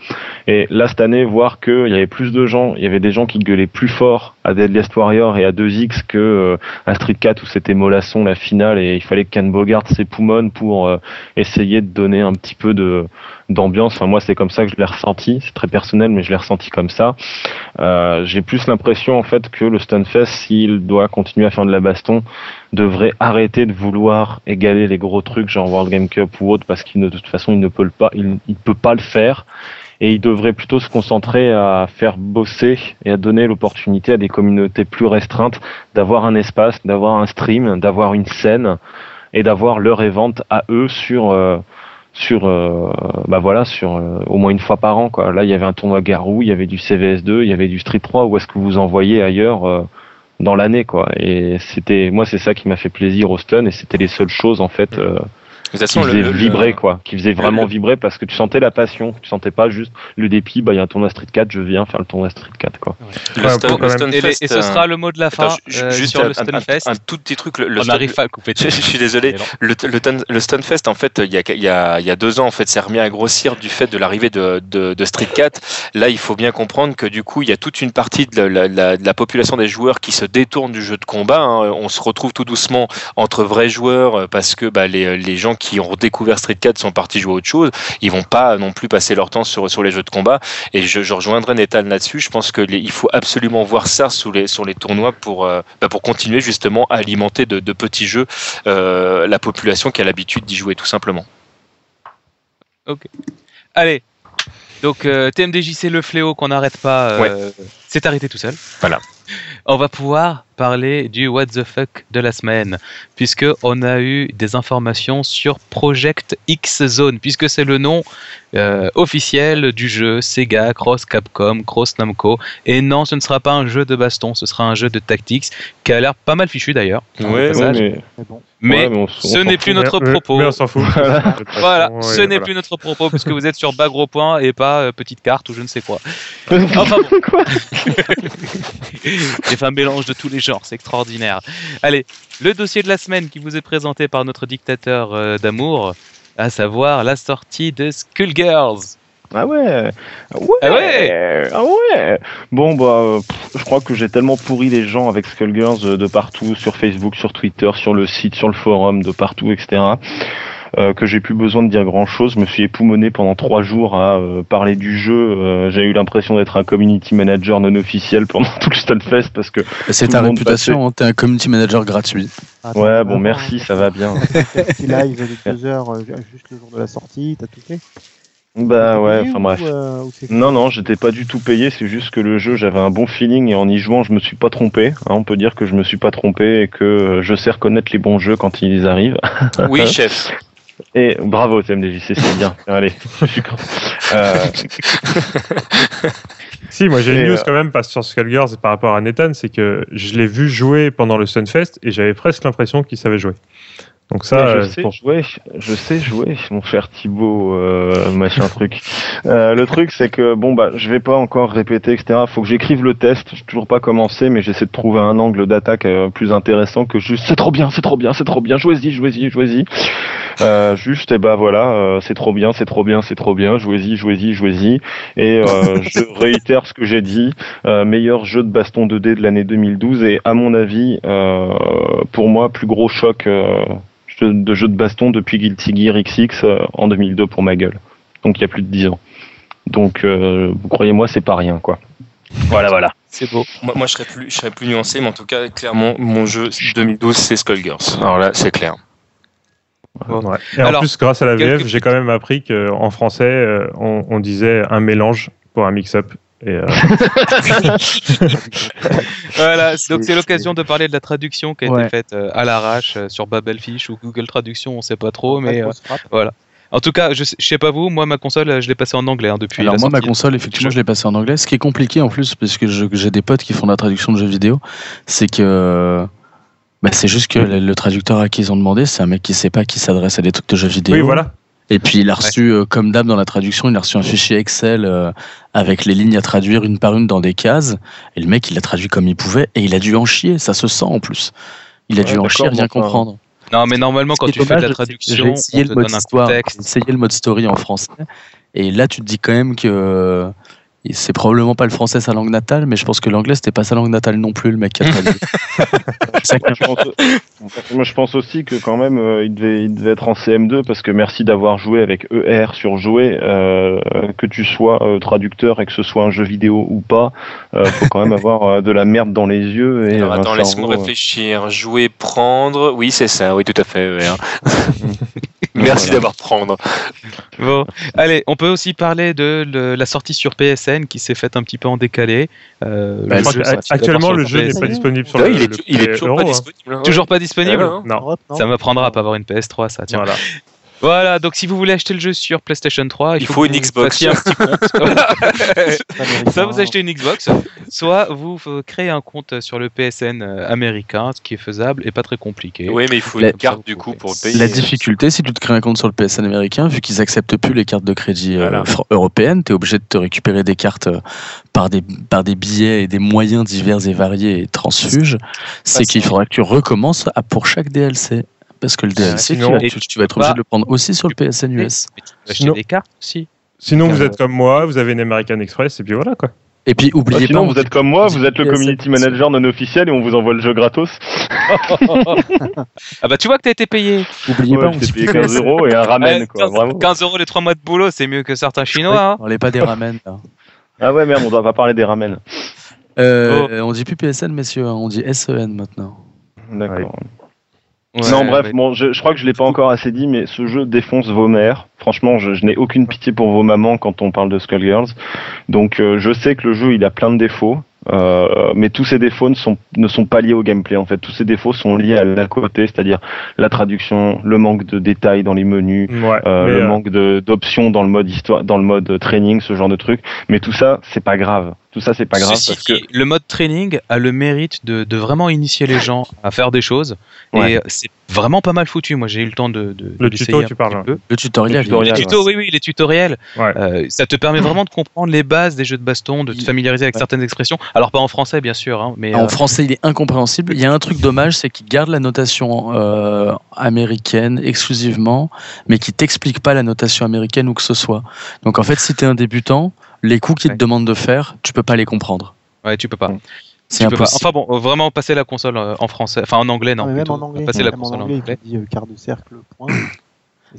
Et là cette année, voir qu'il y avait plus de gens, il y avait des gens qui gueulaient plus fort à Deadliest Warrior et à 2X que euh, à Street 4 où c'était mollasson la finale et il fallait que Ken Bogart s'époumonne pour euh, essayer de donner un petit peu de d'ambiance. Enfin moi c'est comme ça que je l'ai ressenti. C'est très personnel mais je l'ai ressenti comme ça. Euh, J'ai plus l'impression en fait que le Stunfest s'il doit continuer à faire de la baston devrait arrêter de vouloir égaler les gros trucs genre World Game Cup ou autre parce qu'il ne, de toute façon il ne peut le pas il, peut pas le faire et il devrait plutôt se concentrer à faire bosser et à donner l'opportunité à des communautés plus restreintes d'avoir un espace, d'avoir un stream, d'avoir une scène et d'avoir leur event à eux sur euh, sur euh, bah voilà sur euh, au moins une fois par an quoi. Là il y avait un tournoi Garou, il y avait du CVS2, il y avait du Street 3 où est-ce que vous envoyez ailleurs dans l'année quoi. Et c'était moi c'est ça qui m'a fait plaisir au stun et c'était les seules choses en fait euh, De toute qui façon, faisait le- vibrer quoi, qui faisait vraiment le- vibrer parce que tu sentais la passion, tu sentais pas juste le dépit, bah il y a un tournoi Street 4, je viens faire le tournoi Street 4 quoi. Ouais, Et, ce euh, sera le mot de la fin attends, ju- euh, juste sur un, le un- un tout petit truc. Le, le On pas à couper. Je, je suis désolé. Le, le, Stunfest, en fait, il y a, il y a, il y a deux ans, en fait, c'est remis à grossir du fait de l'arrivée de, de, de Street 4. Là, il faut bien comprendre que du coup, il y a toute une partie de la, la- de la population des joueurs qui se détournent du jeu de combat. hein. On se retrouve tout doucement entre vrais joueurs euh, parce que bah, les, les gens qui ont redécouvert Street 4 sont partis jouer à autre chose. Ils vont pas non plus passer leur temps sur, sur les jeux de combat. Et je, je rejoindrai Nathan là-dessus. Je pense que les- il faut absolument voir ça sous les, sur les tournois pour, euh, bah, pour continuer justement à alimenter de, de petits jeux euh, la population qui a l'habitude d'y jouer tout simplement. Allez. Donc euh, TMDJC le fléau qu'on n'arrête pas, euh, s'est arrêté tout seul. Voilà. On va pouvoir parler du what the fuck de la semaine, puisque on a eu des informations sur Project X Zone, puisque c'est le nom euh, officiel du jeu Sega Cross Capcom Cross Namco. Et non, ce ne sera pas un jeu de baston, ce sera un jeu de tactics qui a l'air pas mal fichu d'ailleurs. Ouais, mais, ouais, on ce n'est plus notre propos. Mais on s'en fout. Voilà. Ce n'est voilà. plus notre propos puisque vous êtes sur bas gros point et pas euh, petite carte ou je ne sais quoi. Enfin bon. Quoi J'ai fait un mélange de tous les genres, c'est extraordinaire. Allez, le dossier de la semaine qui vous est présenté par notre dictateur euh, d'amour, à savoir la sortie de Skullgirls. Ah ouais. Ah ouais. Ah ouais. Ah ouais. Bon bah pff, je crois que j'ai tellement pourri les gens avec Skullgirls de partout sur Facebook, sur Twitter, sur le site, sur le forum, de partout, etc. euh, que j'ai plus besoin de dire grand chose. Je me suis époumoné pendant trois jours à euh, parler du jeu. Euh, j'ai eu l'impression d'être un community manager non officiel pendant tout le Stunfest parce que C'est ta réputation, hein, t'es un community manager gratuit. Attends, ouais bon merci ça va bien. Petit live de deux heures, euh, juste le jour de la sortie, t'as tout fait? Bah ouais enfin bref. euh, Non, non, j'étais pas du tout payé, c'est juste que le jeu, j'avais un bon feeling et en y jouant, je me suis pas trompé. hein, on peut dire que je me suis pas trompé et que euh, je sais reconnaître les bons jeux quand ils arrivent. Oui, chef. Et bravo TMDJC, c'est bien. Allez, je suis content. Euh, Si, moi j'ai une news euh, quand même pas sur Skullgirls par rapport à Nathan, c'est que je l'ai vu jouer pendant le Sunfest et j'avais presque l'impression qu'il savait jouer. Donc ça, Mais euh, je sais pour- jouer, je sais jouer, mon cher Thibaut, euh, machin truc. Euh, le truc, c'est que bon bah, je vais pas encore répéter, etc. Faut que j'écrive le test. J'ai toujours pas commencé, mais j'essaie de trouver un angle d'attaque euh, plus intéressant que juste c'est trop bien, c'est trop bien, c'est trop bien. Jouez-y, jouez-y, jouez-y. Euh, juste, et bah voilà, euh, c'est trop bien, c'est trop bien, c'est trop bien. Jouez-y, jouez-y, jouez-y. Et euh, je réitère ce que j'ai dit. Euh, meilleur jeu de baston 2D de l'année 2012 et à mon avis, euh, pour moi, plus gros choc euh, de jeu de baston depuis Guilty Gear XX euh, en 2002 pour ma gueule. Donc il y a plus de 10 ans. Donc euh, vous croyez-moi, c'est pas rien quoi. Voilà, voilà. C'est beau. Moi, moi, je serais plus, je serais plus nuancé, mais en tout cas, clairement, mon jeu 2012, c'est Skullgirls. Alors là, c'est clair. ouais. Et en plus, grâce à la quelques VF, j'ai quand même appris qu'en français, euh, on, on disait un mélange pour un mix-up. Et, euh, Voilà, donc c'est l'occasion de parler de la traduction qui a Ouais. été faite euh, à l'arrache euh, sur Babelfish ou Google Traduction, on sait pas trop, mais euh, voilà. En tout cas, je sais, je sais pas vous, moi ma console, je l'ai passée en anglais hein, depuis. Alors la moi, ma console, effectivement, je l'ai passée en anglais. Ce qui est compliqué en plus, parce que j'ai des potes qui font de la traduction de jeux vidéo, c'est que bah, c'est juste que le, le traducteur à qui ils ont demandé, c'est un mec qui sait pas qui s'adresse à des trucs de jeux vidéo. oui, voilà. Et puis il a reçu, euh, comme d'hab dans la traduction, il a reçu un fichier Excel euh, avec les lignes à traduire une par une dans des cases. Et le mec, il l'a traduit comme il pouvait et il a dû en chier. Ça se sent en plus. Il a Ouais, dû en chier, rien comprendre. Non, mais normalement, quand tu fais de la traduction, J'ai on essayé te le mode donne un histoire, j'ai contexte. essayé le mode story en français. Et là, tu te dis quand même que c'est probablement pas le français sa langue natale, mais je pense que l'anglais c'était pas sa langue natale non plus, le mec qui a traduit. C'est ça que- Je pense, moi, je pense aussi que quand même, euh, il, devait, il devait être en CM2 parce que merci d'avoir joué avec ER sur jouer, euh, que tu sois euh, traducteur et que ce soit un jeu vidéo ou pas, euh, faut quand même avoir euh, de la merde dans les yeux. Et Alors, un attends, laisse-moi réfléchir. Jouer, prendre. Oui, c'est ça. Oui, tout à fait. hein. Merci Voilà. d'avoir prendre. Bon, allez, on peut aussi parler de le- la sortie sur PSN qui s'est faite un petit peu en décalé. Euh, Bah, Je actuellement, le jeu n'est pas disponible sur Ouais, le, il, est, le il est Play toujours Euro, pas hein. disponible. hein. Toujours pas disponible Non. Europe, non Ça m'apprendra à pas avoir une PS3, ça. Tiens. Voilà. Voilà, donc si vous voulez acheter le jeu sur PlayStation 3, il, Il faut une Xbox. un petit compte. Américain. soit vous achetez une Xbox, soit vous créez un compte sur le PSN euh, américain, ce qui est faisable et pas très compliqué. Oui, mais il faut La- une carte du coup pour le payer. La difficulté, si tu te crées un compte sur le PSN américain, vu qu'ils acceptent plus les cartes de crédit euh, Voilà. européennes, tu es obligé de te récupérer des cartes euh, par des, par des billets et des moyens divers et variés et transfuges. C'est qu'il faudra que tu recommences à, pour chaque DLC. Parce que le DLC, tu, sinon- vas- tu- tu vas être obligé Bah, de le prendre aussi sur le PSN US. Sinon- des cartes aussi. Sinon, vous Euh, êtes comme moi, vous avez une American Express, et puis voilà quoi. Et puis, Bah, oubliez sinon, pas. vous êtes comme moi, vous êtes le community manager non officiel et on vous envoie le jeu gratos. Ah bah tu vois que t'as été payé. Oubliez Ouais, pas, on payé 15 euros et un ramen, Ouais, quoi. 15, Vraiment. 15 euros les 3 mois de boulot, c'est mieux que certains chinois. hein. On n'est pas des ramen. là. Ah ouais, merde, on doit pas parler des ramen. Euh, On dit plus PSN, messieurs, hein, on dit SEN maintenant. D'accord. Ouais, non, bref, ouais. bon, je, je crois que je l'ai pas encore assez dit, mais ce jeu défonce vos mères. Franchement, je, je n'ai aucune pitié pour vos mamans quand on parle de Skullgirls. Donc, euh, je sais que le jeu, il a plein de défauts, euh, mais tous ces défauts ne sont, ne sont pas liés au gameplay. En fait, tous ces défauts sont liés à la côté, c'est-à-dire la traduction, le manque de détails dans les menus, Ouais. euh, le euh, manque d'options dans le mode histoire, dans le mode training, ce genre de truc. Mais tout ça, c'est pas grave. Tout ça, c'est pas grave Ceci parce que dit, le mode training a le mérite de, de vraiment initier les gens à faire des choses. Ouais. Et euh, c'est vraiment pas mal foutu. Moi, j'ai eu le temps de, de, Le tuto, un tu parles, peu. Le tutoriel. Le tutoriel, Les ouais. tutos, oui, oui, les tutoriels. Ouais. Euh, ça te permet vraiment de comprendre les bases des jeux de baston, de te Il- familiariser avec Ouais. certaines expressions. Alors pas en français, bien sûr, hein, mais En euh, français, il est incompréhensible. Il y a un truc dommage, c'est qu'il garde la notation euh, américaine exclusivement, mais qui t'explique pas la notation américaine ou que ce soit. Donc en fait, si tu es un débutant, les coups qu'il Ouais. te demande de faire, tu peux pas les comprendre. ouais, tu peux pas. C'est Tu peux pas. impossible. Enfin bon, euh, vraiment passer la console euh, en français, enfin en anglais, non. Même en anglais. Passer la même console en anglais, anglais. il te dit euh, quart de cercle, point.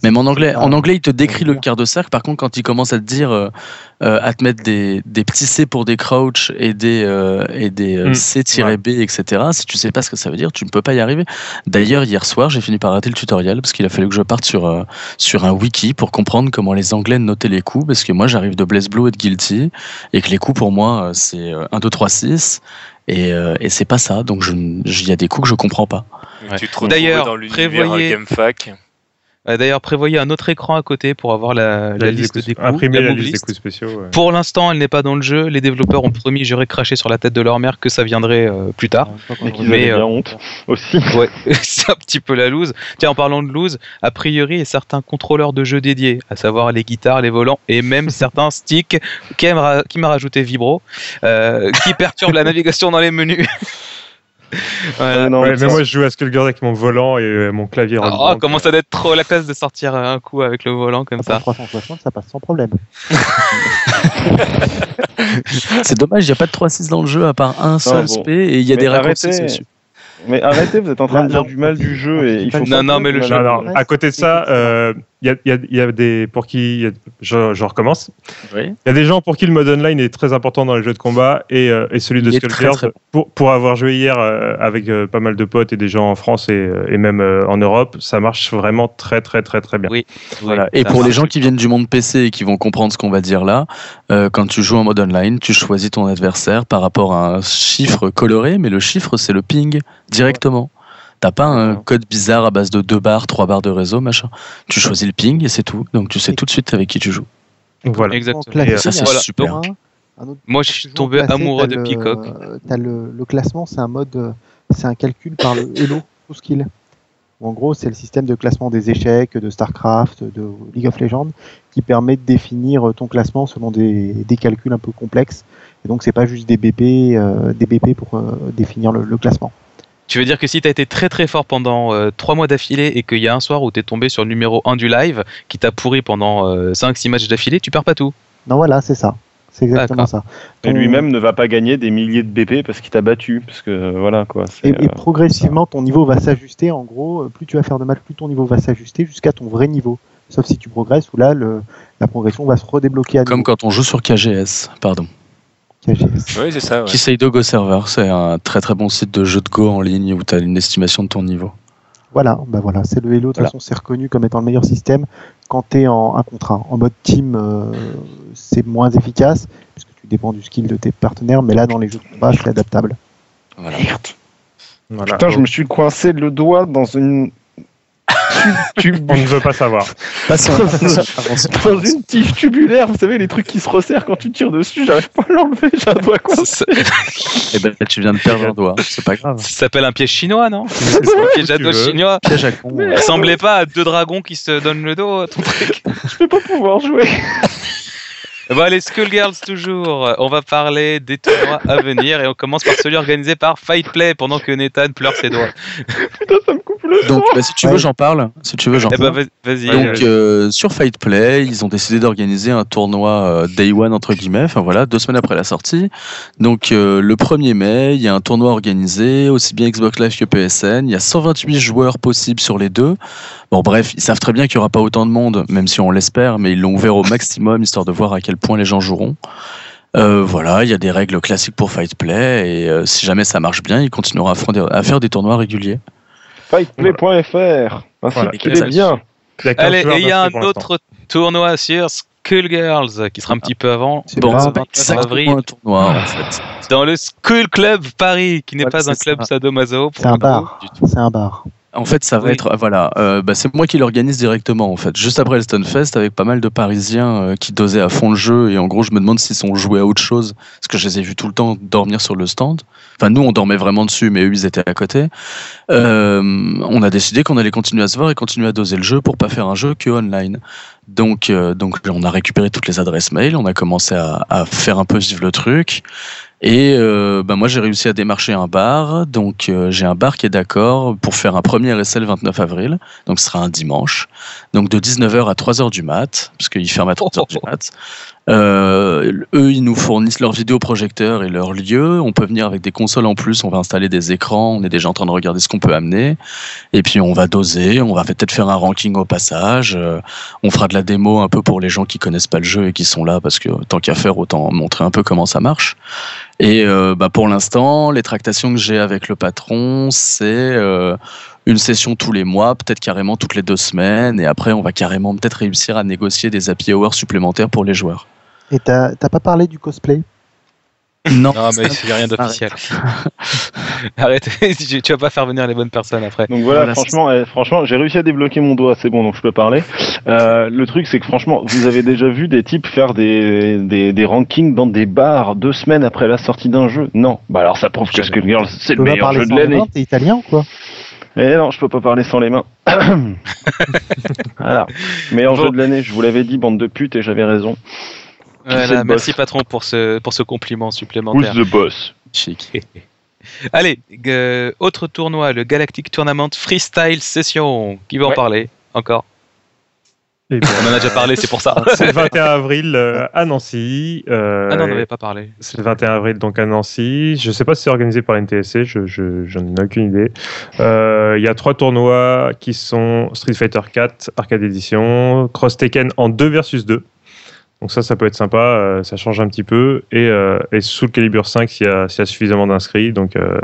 Même en anglais, en anglais, il te décrit le quart de cercle. Par contre, quand il commence à te dire, euh, euh, à te mettre des, des petits C pour des crouch et des, euh, et des Mm. C-B, etc., si tu sais pas ce que ça veut dire, tu ne peux pas y arriver. D'ailleurs, hier soir, j'ai fini par rater le tutoriel parce qu'il a fallu que je parte sur, euh, sur un wiki pour comprendre comment les Anglais notaient les coups. Parce que moi, j'arrive de Blaze Blue et de Guilty et que les coups pour moi, c'est euh, 1, 2, 3, 6. Et, euh, et c'est pas ça. Donc, il y a des coups que je comprends pas. Ouais. Tu te retrouves dans l'univers prévoyez- GameFAQ. Euh, D'ailleurs, prévoyez un autre écran à côté pour avoir la, la liste des. Imprimer la la liste coups spéciaux. ouais. Pour l'instant, elle n'est pas dans le jeu. Les développeurs ont promis, j'aurais craché sur la tête de leur mère que ça viendrait euh, plus tard. Et qu'ils Mais, avaient euh, bien honte aussi. Ouais, c'est un petit peu la loose. Tiens, en parlant de loose, a priori, il y a certains contrôleurs de jeux dédiés, à savoir les guitares, les volants et même certains sticks qui, m'a rajouté Vibro, euh, qui perturbent la navigation dans les menus. Voilà. Euh, non, Ouais, mais moi, je joue à Skullgirls avec mon volant et euh, mon clavier. Oh, Rock Band. comment ça doit être trop la classe de sortir un coup avec le volant comme Pour ça. 360, ça passe sans problème. C'est dommage, il n'y a pas de 3.6 dans le jeu à part un seul bon. SP et il y a Mais des raccourcis dessus. Mais arrêtez, vous êtes en train de dire non, du mal du jeu et il faut Non, non, mais le jeu- Non, non, à côté de ça, euh, il y, a, il y a- il y a des pour qui a- je, je recommence. Oui. Il y a des gens pour qui le mode online est très important dans les jeux de combat et, euh, et celui de Skullgirls. très. Pour, pour avoir joué hier euh, avec euh, pas mal de potes et des gens en France et, et même euh, en Europe, ça marche vraiment très très très très bien. Oui. Voilà. Oui, Et ça pour les gens qui viennent du monde PC et qui vont comprendre ce qu'on va dire là, euh, quand tu joues en mode online, tu choisis ton adversaire par rapport à un chiffre coloré, mais le chiffre c'est le ping directement. T'as pas un code bizarre à base de 2 barres, 3 barres de réseau, machin. Tu choisis le ping et c'est tout. Donc tu sais tout de suite avec qui tu joues. Voilà. Exactement. Et, euh, ça, c'est il y a un super. Moi, je suis tombé classé, amoureux de le- Peacock. t'as le, le classement, c'est un mode, euh, c'est un calcul par le Elo tout skill. En gros, c'est le système de classement des échecs, de StarCraft, de League of Legends, qui permet de définir euh, ton classement selon des, des calculs un peu complexes. Et donc, c'est pas juste des BP, euh, des BP pour euh, définir le, le classement. Tu veux dire que si t'as été très très fort pendant 3 mois d'affilée et qu'il y a un soir où t'es tombé sur le numéro 1 du live qui t'a pourri pendant 5-6 matchs d'affilée, tu perds pas tout. Non, voilà, c'est ça. C'est exactement ça. Et lui-même ne va pas gagner des milliers de BP parce qu'il t'a battu. Parce que euh, voilà quoi. c'est, Et, et euh, progressivement, ton niveau va s'ajuster. En gros, euh, plus tu vas faire de matchs, plus ton niveau va s'ajuster jusqu'à ton vrai niveau. Sauf si tu progresses, où là, le, la progression va se redébloquer à Comme nouveau. quand on joue sur KGS, pardon. KGS. Oui, c'est ça. ouais. Kiseido Go Server, c'est un très très bon site de jeu de Go en ligne où tu as une estimation de ton niveau. Voilà, bah voilà, c'est le Hello. De toute Voilà. façon, c'est reconnu comme étant le meilleur système quand tu es en un contre un. En mode team, euh, c'est moins efficace puisque tu dépends du skill de tes partenaires, mais là, dans les jeux de combat, c'est adaptable. Voilà. Voilà. Putain, je me suis coincé le doigt dans une. Tube- On ne veut pas savoir. Passons. Dans une tige tubulaire, vous savez, les trucs qui se resserrent quand tu tires dessus, j'arrive pas à l'enlever, j'ai un doigt coincé. Eh ben, tu viens de perdre un doigt, c'est pas grave. ça s'appelle un piège chinois, non? C'est Un piège à dos chinois. Piège à con. Ressemblait pas à deux dragons qui se donnent le dos, ton truc. Je vais pas pouvoir jouer. Bon, allez, Skullgirls toujours. On va parler des tournois à venir et on commence par celui organisé par Fight Play pendant que Nathan pleure ses doigts. Putain, ça me coupe le Donc, bah, si tu veux, Ouais. j'en parle. Si tu veux, j'en Eh ben, parle. vas- vas-y. Donc euh, sur Fight Play, ils ont décidé d'organiser un tournoi euh, Day One entre guillemets, enfin voilà, deux semaines après la sortie. Donc euh, le 1er mai, il y a un tournoi organisé, aussi bien Xbox Live que PSN. Il y a 128 joueurs possibles sur les deux. Bon bref, ils savent très bien qu'il n'y aura pas autant de monde, même si on l'espère, mais ils l'ont ouvert au maximum histoire de voir à quel point les gens joueront. Euh, voilà, il y a des règles classiques pour Fight Play et euh, si jamais ça marche bien, ils continueront à, faire- à faire des tournois réguliers. Fightplay.fr. Ainsi Voilà. qu'il est bien. Il y a 15 Allez, il y a un autre tournoi sur Skullgirls qui sera un petit peu avant. C'est Bon, avril. un tournoi en fait. Dans le Skull Club Paris, qui n'est Ouais, pas un club sadomaso. C'est un bar. C'est un bar. En fait, ça va Oui. être voilà, euh, bah, c'est moi qui l'organise directement en fait, juste après le Stunfest avec pas mal de Parisiens euh, qui dosaient à fond le jeu et en gros je me demande s'ils sont joués à autre chose parce que je les ai vus tout le temps dormir sur le stand. Enfin nous on dormait vraiment dessus mais eux ils étaient à côté. Euh, on a décidé qu'on allait continuer à se voir et continuer à doser le jeu pour pas faire un jeu que online. Donc euh, donc on a récupéré toutes les adresses mail, on a commencé à, à faire un peu vivre le truc. Et euh, bah moi j'ai réussi à démarcher un bar, donc euh, j'ai un bar qui est d'accord pour faire un premier essai le 29 avril, donc ce sera un dimanche, donc de 19h à 3h du mat, parce qu'ils ferment à 3h du mat. Euh, eux ils nous fournissent leurs vidéoprojecteurs et leur lieu, on peut venir avec des consoles en plus, on va installer des écrans, on est déjà en train de regarder ce qu'on peut amener, et puis on va doser, on va peut-être faire un ranking au passage, euh, on fera de la démo un peu pour les gens qui connaissent pas le jeu et qui sont là, parce que tant qu'à faire autant montrer un peu comment ça marche. Et euh, bah pour l'instant, les tractations que j'ai avec le patron, c'est euh, une session tous les mois, peut-être carrément toutes les deux semaines, et après on va carrément peut-être réussir à négocier des happy hours supplémentaires pour les joueurs. Et t'as t'as pas parlé du cosplay? Non, Non, mais il n'y a rien d'officiel. Arrête, tu tu vas pas faire venir les bonnes personnes après. Donc voilà, Voilà, franchement, eh, franchement, j'ai réussi à débloquer mon doigt, c'est bon, donc je peux parler. Euh, le truc, c'est que franchement, vous avez déjà vu des types faire des, des, des rankings dans des bars deux semaines après la sortie d'un jeu? Non. Bah alors ça prouve que Skullgirls, c'est le meilleur parler jeu de l'année. T'es italien ou quoi? Eh non, je peux pas parler sans les mains. voilà. Meilleur Bon. jeu de l'année, je vous l'avais dit, bande de putes, et j'avais raison. Voilà, merci patron pour ce, pour ce compliment Who's supplémentaire. the boss? Chic. Allez, euh, autre tournoi, le Galactic Tournament Freestyle Session. Qui va en parler encore? Et On en a déjà parlé, c'est pour ça. C'est le 21 avril euh, à Nancy. euh, Ah non, on n'avait pas parlé. C'est le 21 avril donc à Nancy. Je ne sais pas si c'est organisé par l'NTSC, je, je, j'en ai aucune idée. Euh, Il y a trois tournois qui sont Street Fighter 4, Arcade Edition, Cross Tekken en 2 versus 2. Donc ça, ça peut être sympa, euh, ça change un petit peu. Et, euh, et sous le calibre 5 s'il y, y a suffisamment d'inscrits. Donc euh,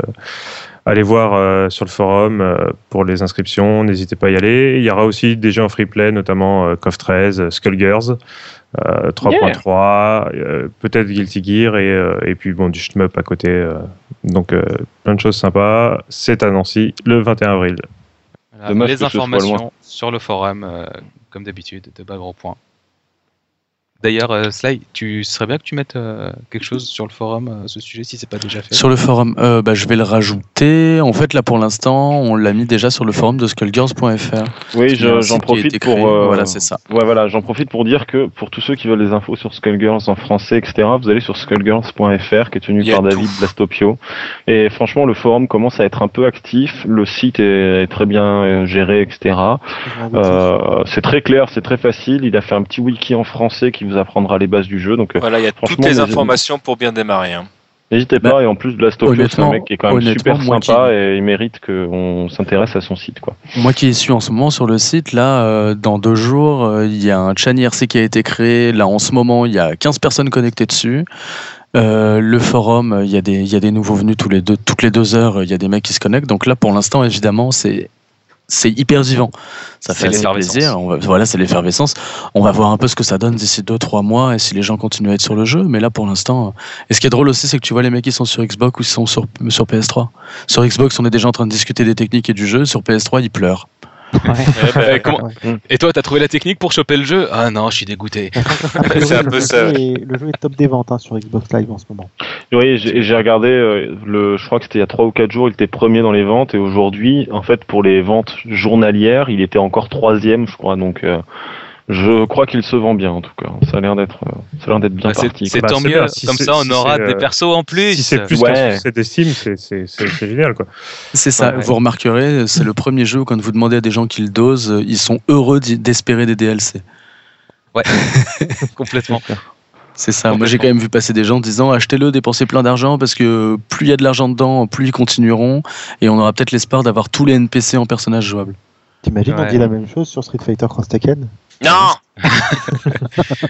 allez voir euh, sur le forum euh, pour les inscriptions, n'hésitez pas à y aller. Il y aura aussi des jeux en free play, notamment euh, KOF 13, Skullgirls. Euh, 3.3, euh, peut-être Guilty Gear et, euh, et puis bon du shmup à côté. euh, donc euh, plein de choses sympas. C'est à Nancy le 21 avril. Voilà, les informations sur le forum, euh, comme d'habitude, de bas gros points. D'ailleurs, euh, Sly, tu serais bien que tu mettes euh, quelque chose sur le forum à ce sujet si c'est pas déjà fait. Sur le forum, euh, bah, je vais le rajouter. En fait, là pour l'instant, on l'a mis déjà sur le forum de skullgirls.fr. Oui, je- j'en profite pour. euh, Voilà, c'est ça. Ouais, voilà, j'en profite pour dire que pour tous ceux qui veulent des infos sur Skullgirls en français, etc., vous allez sur skullgirls.fr qui est tenu par tout. David Blastopio. Et franchement, le forum commence à être un peu actif. Le site est, est très bien euh, géré, etc. Euh, c'est très clair, c'est très facile. Il a fait un petit wiki en français qui vous apprendra les bases du jeu. Donc euh, Voilà, il y a toutes les informations pour bien démarrer. hein. n'hésitez pas. Et en plus, Blastopio, c'est un mec qui est quand même super sympa qui- et il mérite qu'on s'intéresse à son site. Quoi. Moi qui suis en ce moment sur le site, là, euh, dans deux jours, euh, il y a un chan IRC qui a été créé. Là, en ce moment, il y a 15 personnes connectées dessus. Euh, le forum, euh, il y, a des, il y a des nouveaux venus tous les deux, toutes les deux heures, euh, il y a des mecs qui se connectent. Donc là, pour l'instant, évidemment, c'est c'est hyper vivant. Ça fait plaisir. On va- voilà, c'est l'effervescence. On va voir un peu ce que ça donne d'ici 2-3 mois et si les gens continuent à être sur le jeu. Mais là, pour l'instant. euh, Et ce qui est drôle aussi, c'est que tu vois les mecs qui sont sur Xbox ou qui sont sur, sur PS3. Sur Xbox, on est déjà en train de discuter des techniques et du jeu. Sur PS3, ils pleurent. Eh, comment- Ouais. Et toi, t'as trouvé la technique pour choper le jeu? Ah non, je suis dégoûté. Le C'est un jeu- peu ça, est- Le jeu est top des ventes hein, sur Xbox Live en ce moment. Oui, j'ai regardé, euh, le, je crois que c'était il y a trois ou quatre jours, il était premier dans les ventes et aujourd'hui, en fait, pour les ventes journalières, il était encore troisième, je crois. Donc, euh, je crois qu'il se vend bien en tout cas. Ça a l'air d'être, euh, ça a l'air d'être bien Bah, c'est parti. c'est Bah, tant mieux. Si comme ça on si aura des euh, persos en plus. Si c'est plus Ouais. qu'un succès d'estime, c'est- génial quoi. C'est ça, Ouais. vous remarquerez, c'est le premier jeu où quand vous demandez à des gens qui le dosent, euh, ils sont heureux d'espérer des DLC. complètement. C'est ça. Moi, j'ai quand même vu passer des gens disant achetez-le, dépensez plein d'argent parce que plus il y a de l'argent dedans, plus ils continueront et on aura peut-être l'espoir d'avoir tous les NPC en personnages jouables. T'imagines, on Ouais. dit la même chose sur Street Fighter Cross Tekken? Non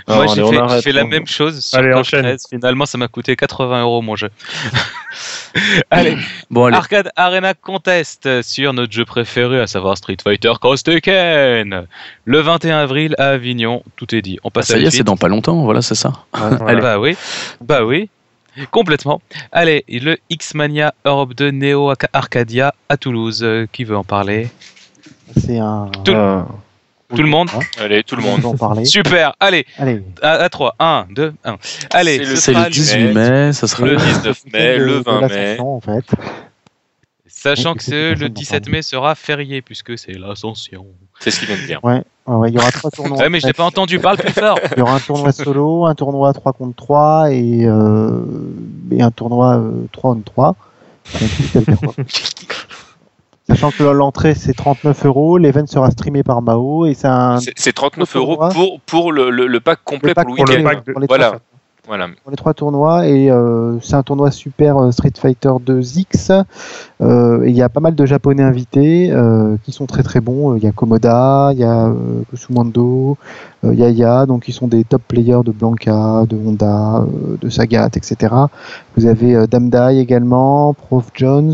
Moi, j'ai fait, arrête, j'ai fait la même chose sur Allez, enchaîne. 13. Finalement, ça m'a coûté 80 euros mon jeu. allez, Bon, allez. Arcade Arena Contest sur notre jeu préféré, à savoir Street Fighter Cross Tekken. Le 21 avril à Avignon, tout est dit. On Ah, passe ça à y est, c'est dans pas longtemps, voilà, c'est ça. Voilà. Bah oui, bah oui, complètement. Allez, le X-Mania Europe 2 Neo Arcadia à Toulouse. Euh, Qui veut en parler? C'est un. Tout- Euh, Tout le monde Allez, tout le monde. peut en parler. Super, allez, Allez. à, à 3, 1, 2, 1. Allez, C'est ce le- C'est sera le 18 mai, ça sera. Le 19 mai, de- le de 20 mai. l'Ascension, En fait. Sachant que le n'en 17 parle. mai sera férié puisque c'est l'ascension. C'est ce qu'il vient de dire. Ouais, il y aura trois tournois. Ouais, mais je t'ai pas entendu, parle plus fort. Il y aura un tournoi solo, un tournoi 3 contre 3 et, euh, et un tournoi euh, 3 on 3. Sachant que l'entrée c'est 39 euros, l'event sera streamé par Mao et c'est un C'est c'est 39 euros pour, pour le, le, le pack complet le pack pour le pour le week-end. pour les Voilà. Voilà. pour les trois tournois et euh, c'est un tournoi super euh, Street Fighter 2X. Euh, il y a pas mal de japonais invités qui sont très très bons. Il y a Komoda, il y a Kusumando, Yaya, donc ils sont des top players de Blanca, de Honda, de Sagat, etc. Vous avez Damdai également, Prof Jones,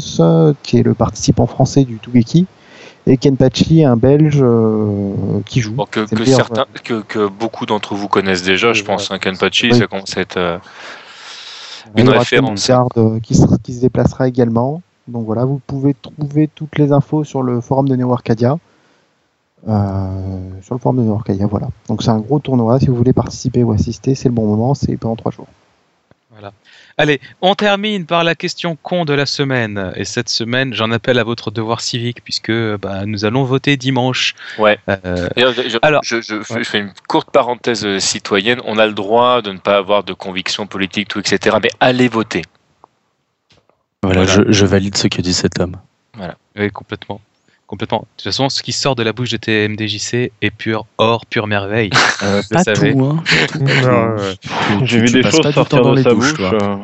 qui est le participant français du Tugeki, et Kenpachi, un Belge euh, qui joue. Bon, que, certains, que, que beaucoup d'entre vous connaissent déjà, je pense, un Kenpachi, Oui. ça commence à être. euh, Une référence. Euh, qui, se, qui se déplacera également. Donc voilà, vous pouvez trouver toutes les infos sur le forum de Neo Arcadia. Euh, sur le forum de Neo Arcadia, voilà. Donc c'est un gros tournoi. Si vous voulez participer ou assister, c'est le bon moment. C'est pendant trois jours. Allez, on termine par la question con de la semaine. Et cette semaine, j'en appelle à votre devoir civique puisque bah, nous allons voter dimanche. Ouais. Euh, je, Alors, je, je- ouais. je fais une courte parenthèse euh, citoyenne. On a le droit de ne pas avoir de conviction politique, tout, etc. Mais allez voter. Voilà, Voilà. Je, je valide ce que dit cet homme. oui, complètement. Complètement. De toute façon, ce qui sort de la bouche de TMDJC est pur or, pure merveille. Euh, vous Pas savez. tout, hein. Pas tout. J'ai vu des passes choses sortir temps dans de les sa bouche. toi.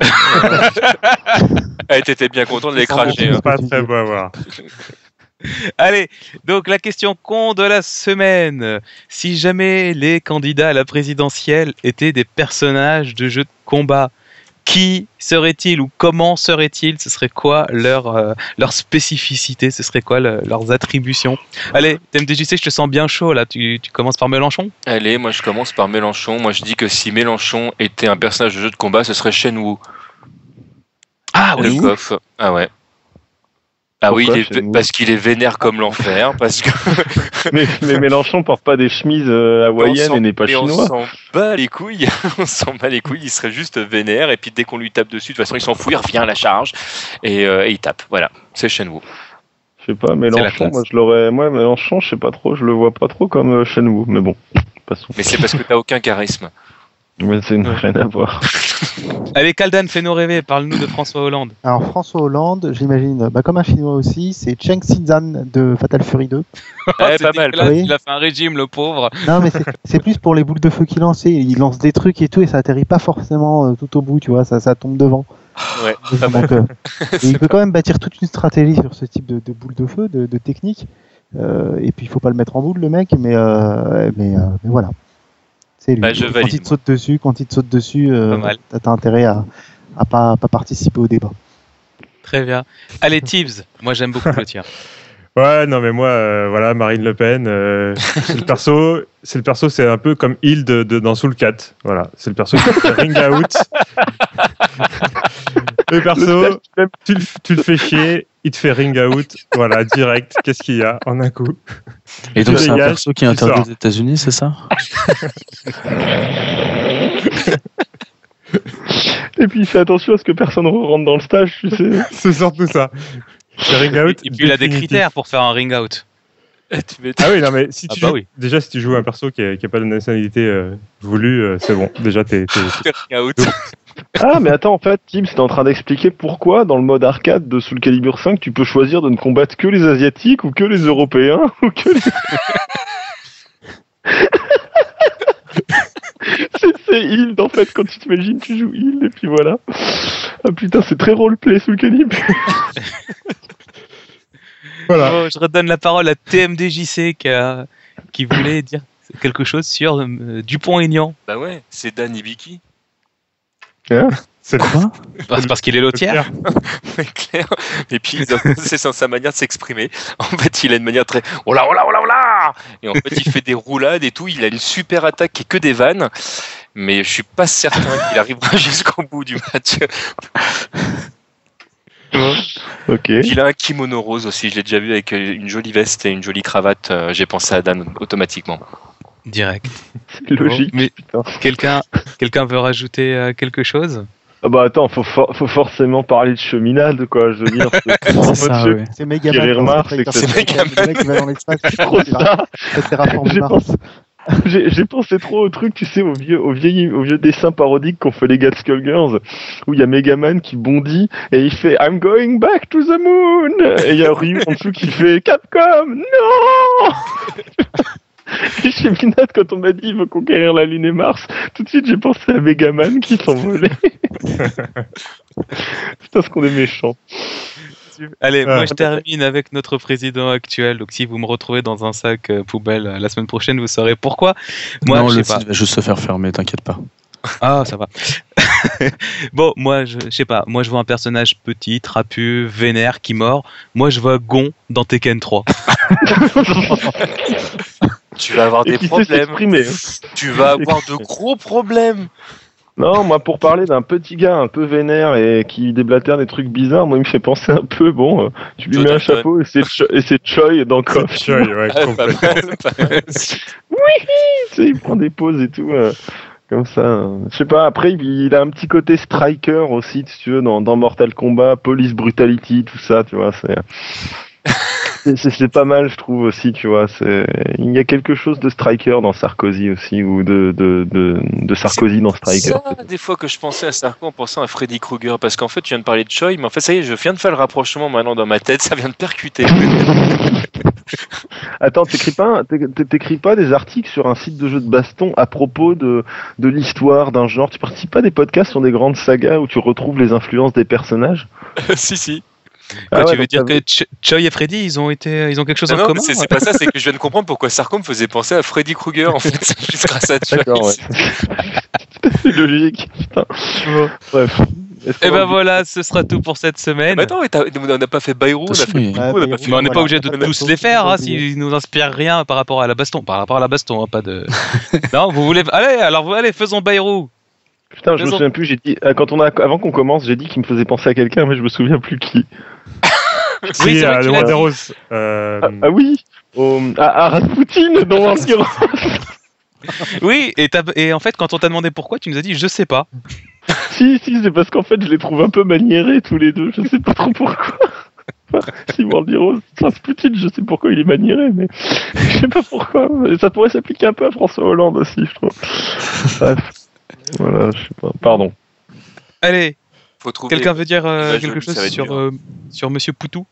Eh, T'étais bien content de les cracher. hein. Pas très beau à voir. Allez, donc la question con de la semaine. Si jamais les candidats à la présidentielle étaient des personnages de jeux de combat, qui seraient-ils ou comment seraient-ils Ce serait quoi leur, euh, leur spécificité? Ce serait quoi le- leurs attributions? Allez, TMDJC, je te sens bien chaud là. Tu, tu commences par Mélenchon? Allez, moi je commence par Mélenchon. Moi je dis que si Mélenchon était un personnage de jeu de combat, ce serait Shenwu. Ah Le oui. Ah ouais. Ah oui, il est- parce qu'il est vénère comme l'enfer, parce que mais, mais Mélenchon porte pas des chemises euh, hawaïennes et n'est pas mais on chinois. s'en bat les couilles, on s'en bat les couilles, il serait juste vénère, et puis dès qu'on lui tape dessus, de toute façon il s'en fout, il revient à la charge, et, euh, et il tape. Voilà, c'est Shenwu. Je sais pas, Mélenchon, moi je l'aurais. Moi, Mélenchon, je sais pas trop, je le vois pas trop comme euh, Shenwu, mais bon, passons. Mais c'est parce que t'as aucun charisme. Mais c'est rien à voir. Allez, Kaldan, fais-nous rêver. Parle-nous de François Hollande. Alors François Hollande, j'imagine, bah, comme un chinois aussi, c'est Cheng Xinzan de Fatal Fury 2. Ouais, C'est pas mal. Oui. Il a fait un régime, le pauvre. Non, mais c'est- plus pour les boules de feu qu'il lance. Il lance des trucs et tout, et ça atterrit pas forcément euh, tout au bout, tu vois, ça, ça tombe devant. Ouais, pas mal. Donc, euh, et il peut quand même bâtir toute une stratégie sur ce type de, de boules de feu, de, de technique. Euh, et puis il faut pas le mettre en boule, le mec, mais, euh, mais, euh, mais voilà. C'est lui. Bah, je quand valide, il te moi. saute dessus, quand il te saute dessus, euh, t'as intérêt à, à pas, pas participer au débat. Très bien. Allez, Tibbs. Moi, j'aime beaucoup le tien. Ouais, non, mais moi, euh, voilà, Marine Le Pen, euh, c'est le perso, c'est le perso, c'est un peu comme Hild de, de- dans Soul Cat. Voilà, c'est le perso qui fait ring out. le perso, tu le, tu le fais chier, il te fait ring out. Voilà, direct. Qu'est-ce qu'il y a en un coup? Et donc c'est un perso qui est interdit aux États-Unis, c'est ça? Et puis il fait attention à ce que personne rentre dans le stage, tu sais. C'est surtout ça. Ring Et out. puis, il a des critères pour faire un ring out. Tu. Ah oui, non, mais si Ah tu bah joues- oui. déjà, si tu joues un perso qui n'a pas de nationalité euh, voulue, euh, c'est bon. Déjà, t'es. Ah, mais attends, en fait, Tim, c'était en train d'expliquer pourquoi, dans le mode arcade de Soul Calibur 5, tu peux choisir de ne combattre que les Asiatiques ou que les Européens ou que les. c'est c'est Hild, en fait, quand tu t'imagines, tu joues Hild, et puis voilà. Ah putain, c'est très roleplay Soul Calibur. Voilà. Bon, je redonne la parole à TMDJC qui, a- qui voulait dire quelque chose sur euh, Dupont-Aignan. Bah ouais, c'est Dan Ibiki. C'est le Quoi Bah, c'est parce qu'il est lotière. C'est clair. Et puis, c'est sa, sa manière de s'exprimer. En fait, il a une manière très. Oh là, oh là, oh là, oh là Et en fait, il fait des roulades et tout. Il a une super attaque qui est que des vannes. Mais je suis pas certain qu'il arrivera jusqu'au bout du match. Ok. Il a un kimono rose aussi. Je l'ai déjà vu avec euh, une jolie veste et une jolie cravate. Euh, J'ai pensé à Dan automatiquement. Direct. C'est logique. Mais putain. quelqu'un quelqu'un veut rajouter euh, quelque chose? Ah bah attends, faut, for- faut forcément parler de cheminade, quoi. Je veux dire, c'est en C'est ouais. C'est trop ça. J'ai pensé- J'ai pensé trop au truc, tu sais, au vieux, au vieil, au vieux dessin parodique qu'ont fait les gars de Skullgirls, où il y a Megaman qui bondit et il fait I'm going back to the moon et il y a Ryu en dessous qui fait Capcom, non chez Minat, quand on m'a dit il veut conquérir la Lune et Mars, tout de suite j'ai pensé à Megaman qui s'envolait. Putain, ce qu'on est méchant. Allez, Ouais. moi je termine avec notre président actuel. Donc si vous me retrouvez dans un sac euh, poubelle euh, la semaine prochaine, vous saurez pourquoi. Moi, non, je le sais pas. va juste se faire fermer, t'inquiète pas. Ah, ça va. bon, moi, je, je sais pas. Moi, je vois un personnage petit, trapu, vénère, qui mord. Moi, je vois Gon dans Tekken 3. Tu vas avoir Et des problèmes. hein. Tu vas avoir de gros problèmes. Non, moi, pour parler d'un petit gars un peu vénère et qui déblatère des trucs bizarres, moi, il me fait penser un peu, bon, euh, tu lui mets un chapeau et c'est Cho- et c'est Choi dans Coff. Tu Choi, ouais, complètement. pas mal. sais, il prend des pauses et tout. euh, comme ça, euh, je sais pas. Après, il, il a un petit côté striker aussi, si tu veux, dans, dans Mortal Kombat, Police Brutality, tout ça, tu vois. C'est c'est- pas mal, je trouve aussi, tu vois. Il y a quelque chose de striker dans Sarkozy aussi, ou de de de, de Sarkozy dans Striker. Ça, des fois que je pensais à Sarko en pensant à Freddy Krueger, parce qu'en fait, tu viens de parler de Choi, mais en fait, ça y est, je viens de faire le rapprochement maintenant dans ma tête, ça vient de percuter. Attends, t'écris pas, t'écris pas des articles sur un site de jeu de baston à propos de, de l'histoire d'un genre? Tu participes pas à des podcasts sur des grandes sagas où tu retrouves les influences des personnages? Si, si. Quoi, Ah ouais, tu veux dire que Ch- Choi et Freddy, ils ont été, ils ont quelque chose Ah en non, commun c'est c'est pas ça, c'est que je viens de comprendre pourquoi Sarko me faisait penser à Freddy Krueger, en fait, juste grâce à Choi. C'est logique. Putain. Bon, bref. Et qu'on ben voilà, ce sera tout pour cette semaine. Mais attends, on n'a pas fait Bayrou, on a fait mais- Poutou, on a pas Bayrou, fait- Mais on n'est pas Voilà. obligé de tous les faire, hein, s'ils nous inspirent rien par rapport à la baston. Par rapport à la baston, hein, pas de. non, vous voulez. Allez, alors vous allez, faisons Bayrou. Putain, je me souviens plus. J'ai dit ah, quand on a avant qu'on commence, j'ai dit qu'il me faisait penser à quelqu'un, mais je me souviens plus qui. Oui, euh, le roses. euh, Ah, ah oui, à, à Rasputin dans. Oui, et, et en fait, quand on t'a demandé pourquoi, tu nous as dit je sais pas. si, si, c'est parce qu'en fait, je les trouve un peu maniérés tous les deux. Je sais pas trop pourquoi. si Mordiros, Rasputin, je sais pourquoi il est maniéré, mais je sais pas pourquoi. Et ça pourrait s'appliquer un peu à François Hollande aussi, je trouve. Bref. Voilà, je sais pas. Pardon. Allez. Quelqu'un veut dire euh, quelque chose sur, euh, sur Monsieur Poutou?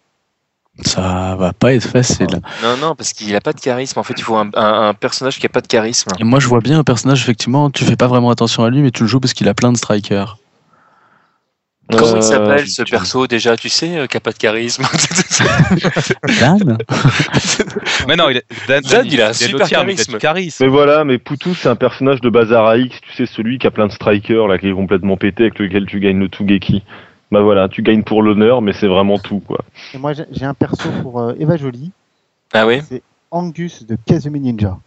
Ça va pas être facile. Non, non, parce qu'il a pas de charisme. En fait, il faut un, un- un personnage qui a pas de charisme. Et moi, je vois bien un personnage, effectivement, tu fais pas vraiment attention à lui, mais tu le joues parce qu'il a plein de strikers. Comment Euh, il s'appelle ce tu- perso déjà Tu sais, euh, qui a pas de charisme. Dan Mais non, il a, Dan, Dan, il a un super charisme. Mais voilà, mais Poutou, c'est un personnage de Bazar X, tu sais, celui qui a plein de strikers, là, qui est complètement pété, avec lequel tu gagnes le Tougeki. Bah voilà, tu gagnes pour l'honneur, mais c'est vraiment tout, quoi. Et moi, j'ai j'ai un perso pour euh, Eva Jolie, ah oui c'est Angus de Kazumi Ninja.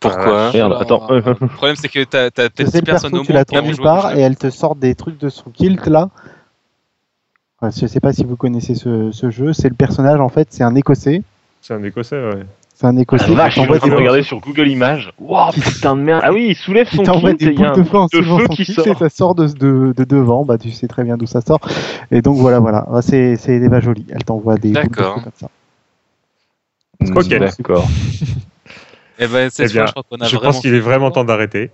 Pourquoi Merde, attends. euh, Le problème, c'est que t'as C'est peut-être personnes perso, au tu la monde qui ont joué et elle te sort des trucs de son kilt là. Enfin, je sais pas si vous connaissez ce, ce jeu. C'est le personnage en fait, c'est un écossais. C'est un écossais, ouais. C'est un écossais. vache, je suis en train de des- regarder sur Google Images. Wow, putain de merde. Ah oui, il soulève son t'envoie kilt et des il y a boules un de feu de feu qui kilt sort. et ça sort de, de, de devant. Bah, tu sais très bien d'où ça sort. Et donc voilà, voilà. Ah, C'est c'est Eva Jolie. Elle t'envoie des boules de feu D'accord. comme ça. Ok. D'accord. Eh ben, cette Eh bien, fois, je crois qu'on a Je vraiment pense qu'il est vraiment temps d'arrêter.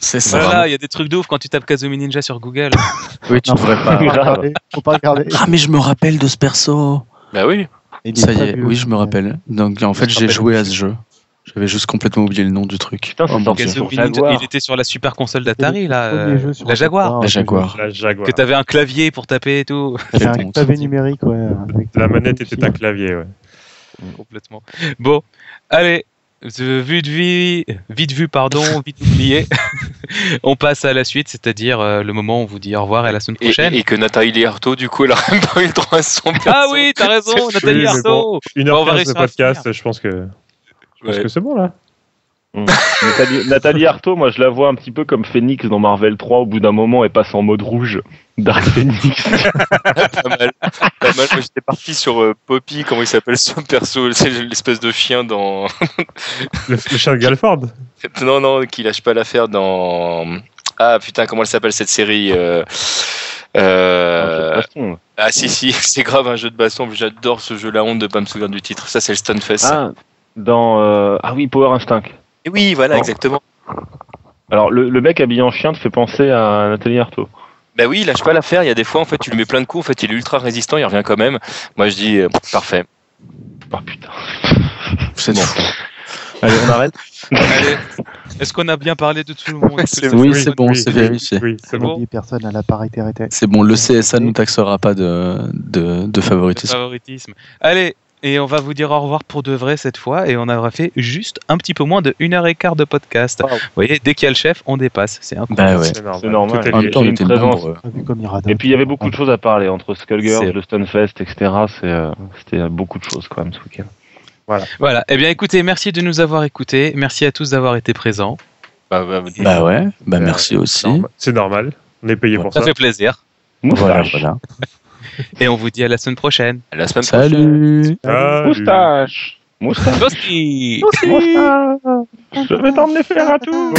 C'est ça. Voilà, il y a des trucs de ouf quand tu tapes Kazumi Ninja sur Google. Oui, tu devrais faut pas. regarder. Faut pas regarder. Ah, mais je me rappelle de ce perso. Bah oui. Il Ça y est, oui, je me rappelle. Donc, en fait, j'ai joué à ce jeu. J'avais juste complètement oublié le nom du truc. Putain, Oh, Kazumi Ninja, il était sur la super console d'Atari, là. euh, la Jaguar. La Jaguar. La Jaguar. Que t'avais un clavier pour taper et tout. T'avais un clavier numérique, ouais. avec La manette était un clavier, ouais. Complètement. Bon, allez, euh, vite vu, vite vu, pardon, vite oublié. on passe à la suite, c'est-à-dire euh, le moment où on vous dit au revoir et à la semaine prochaine. et que Nathalie Arthaud, du coup, elle a même pas eu le droit à son perso. Ah oui, t'as raison, Nathalie Arthaud. Une heure va 15 de podcast, je pense que, je pense Ouais. que c'est bon, là. Nathalie, Nathalie Arthaud, moi je la vois un petit peu comme Phoenix dans Marvel 3, au bout d'un moment elle passe en mode rouge. Dark Phoenix. pas mal. Pas mal. Moi, j'étais parti sur euh, Poppy, comment il s'appelle ce perso C'est l'espèce de chien dans. Le, le chien Galford. non, non, qui lâche pas l'affaire dans. Ah putain, comment elle s'appelle cette série euh, euh, Ah si, si, c'est grave un jeu de baston. J'adore ce jeu, la honte de pas me souvenir du titre. Ça, c'est le Stunfest. Ah, dans. euh, Ah oui, Power Instinct. Et oui, voilà, exactement. Alors le, le mec habillé en chien te fait penser à Nathalie Arthaud. Bah oui, il lâche pas l'affaire. Il y a des fois, en fait, tu lui mets plein de coups. En fait, il est ultra résistant. Il revient quand même. Moi, je dis euh, parfait. Oh putain. C'est Bon. fou. Allez, on arrête. Allez, est-ce qu'on a bien parlé de tout le monde? C'est- Oui, c'est bon, c'est vérifié. Oui, c'est bon? N'oubliez personne à la parité. C'est bon, le CSA ne taxera pas de, de, de favoritisme. favoritisme. Allez, et on va vous dire au revoir pour de vrai cette fois, et on aura fait juste un petit peu moins de une heure et quart de podcast. Wow. Vous voyez, dès qu'il y a le chef, on dépasse. C'est incroyable. Bah ouais. C'est normal. Tout En même temps, une présence. Et puis il y avait beaucoup de choses à parler entre Skullgirls, le Stunfest, etc. C'est, euh, C'était beaucoup de choses quand même ce week-end. Voilà. Eh bien, écoutez, merci de nous avoir écoutés. Merci à tous d'avoir été présents. Bah, bah, Bah ouais, bah merci aussi. C'est normal. On est payé pour Ça ça. fait plaisir. Voilà, voilà. Et on vous dit à la semaine prochaine. À la semaine Salut. prochaine. Salut. Moustache. Moustache. Moustache. Je vais t'emmener faire un tour.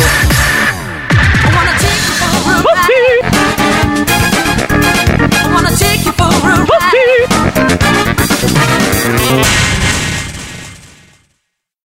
Moustache.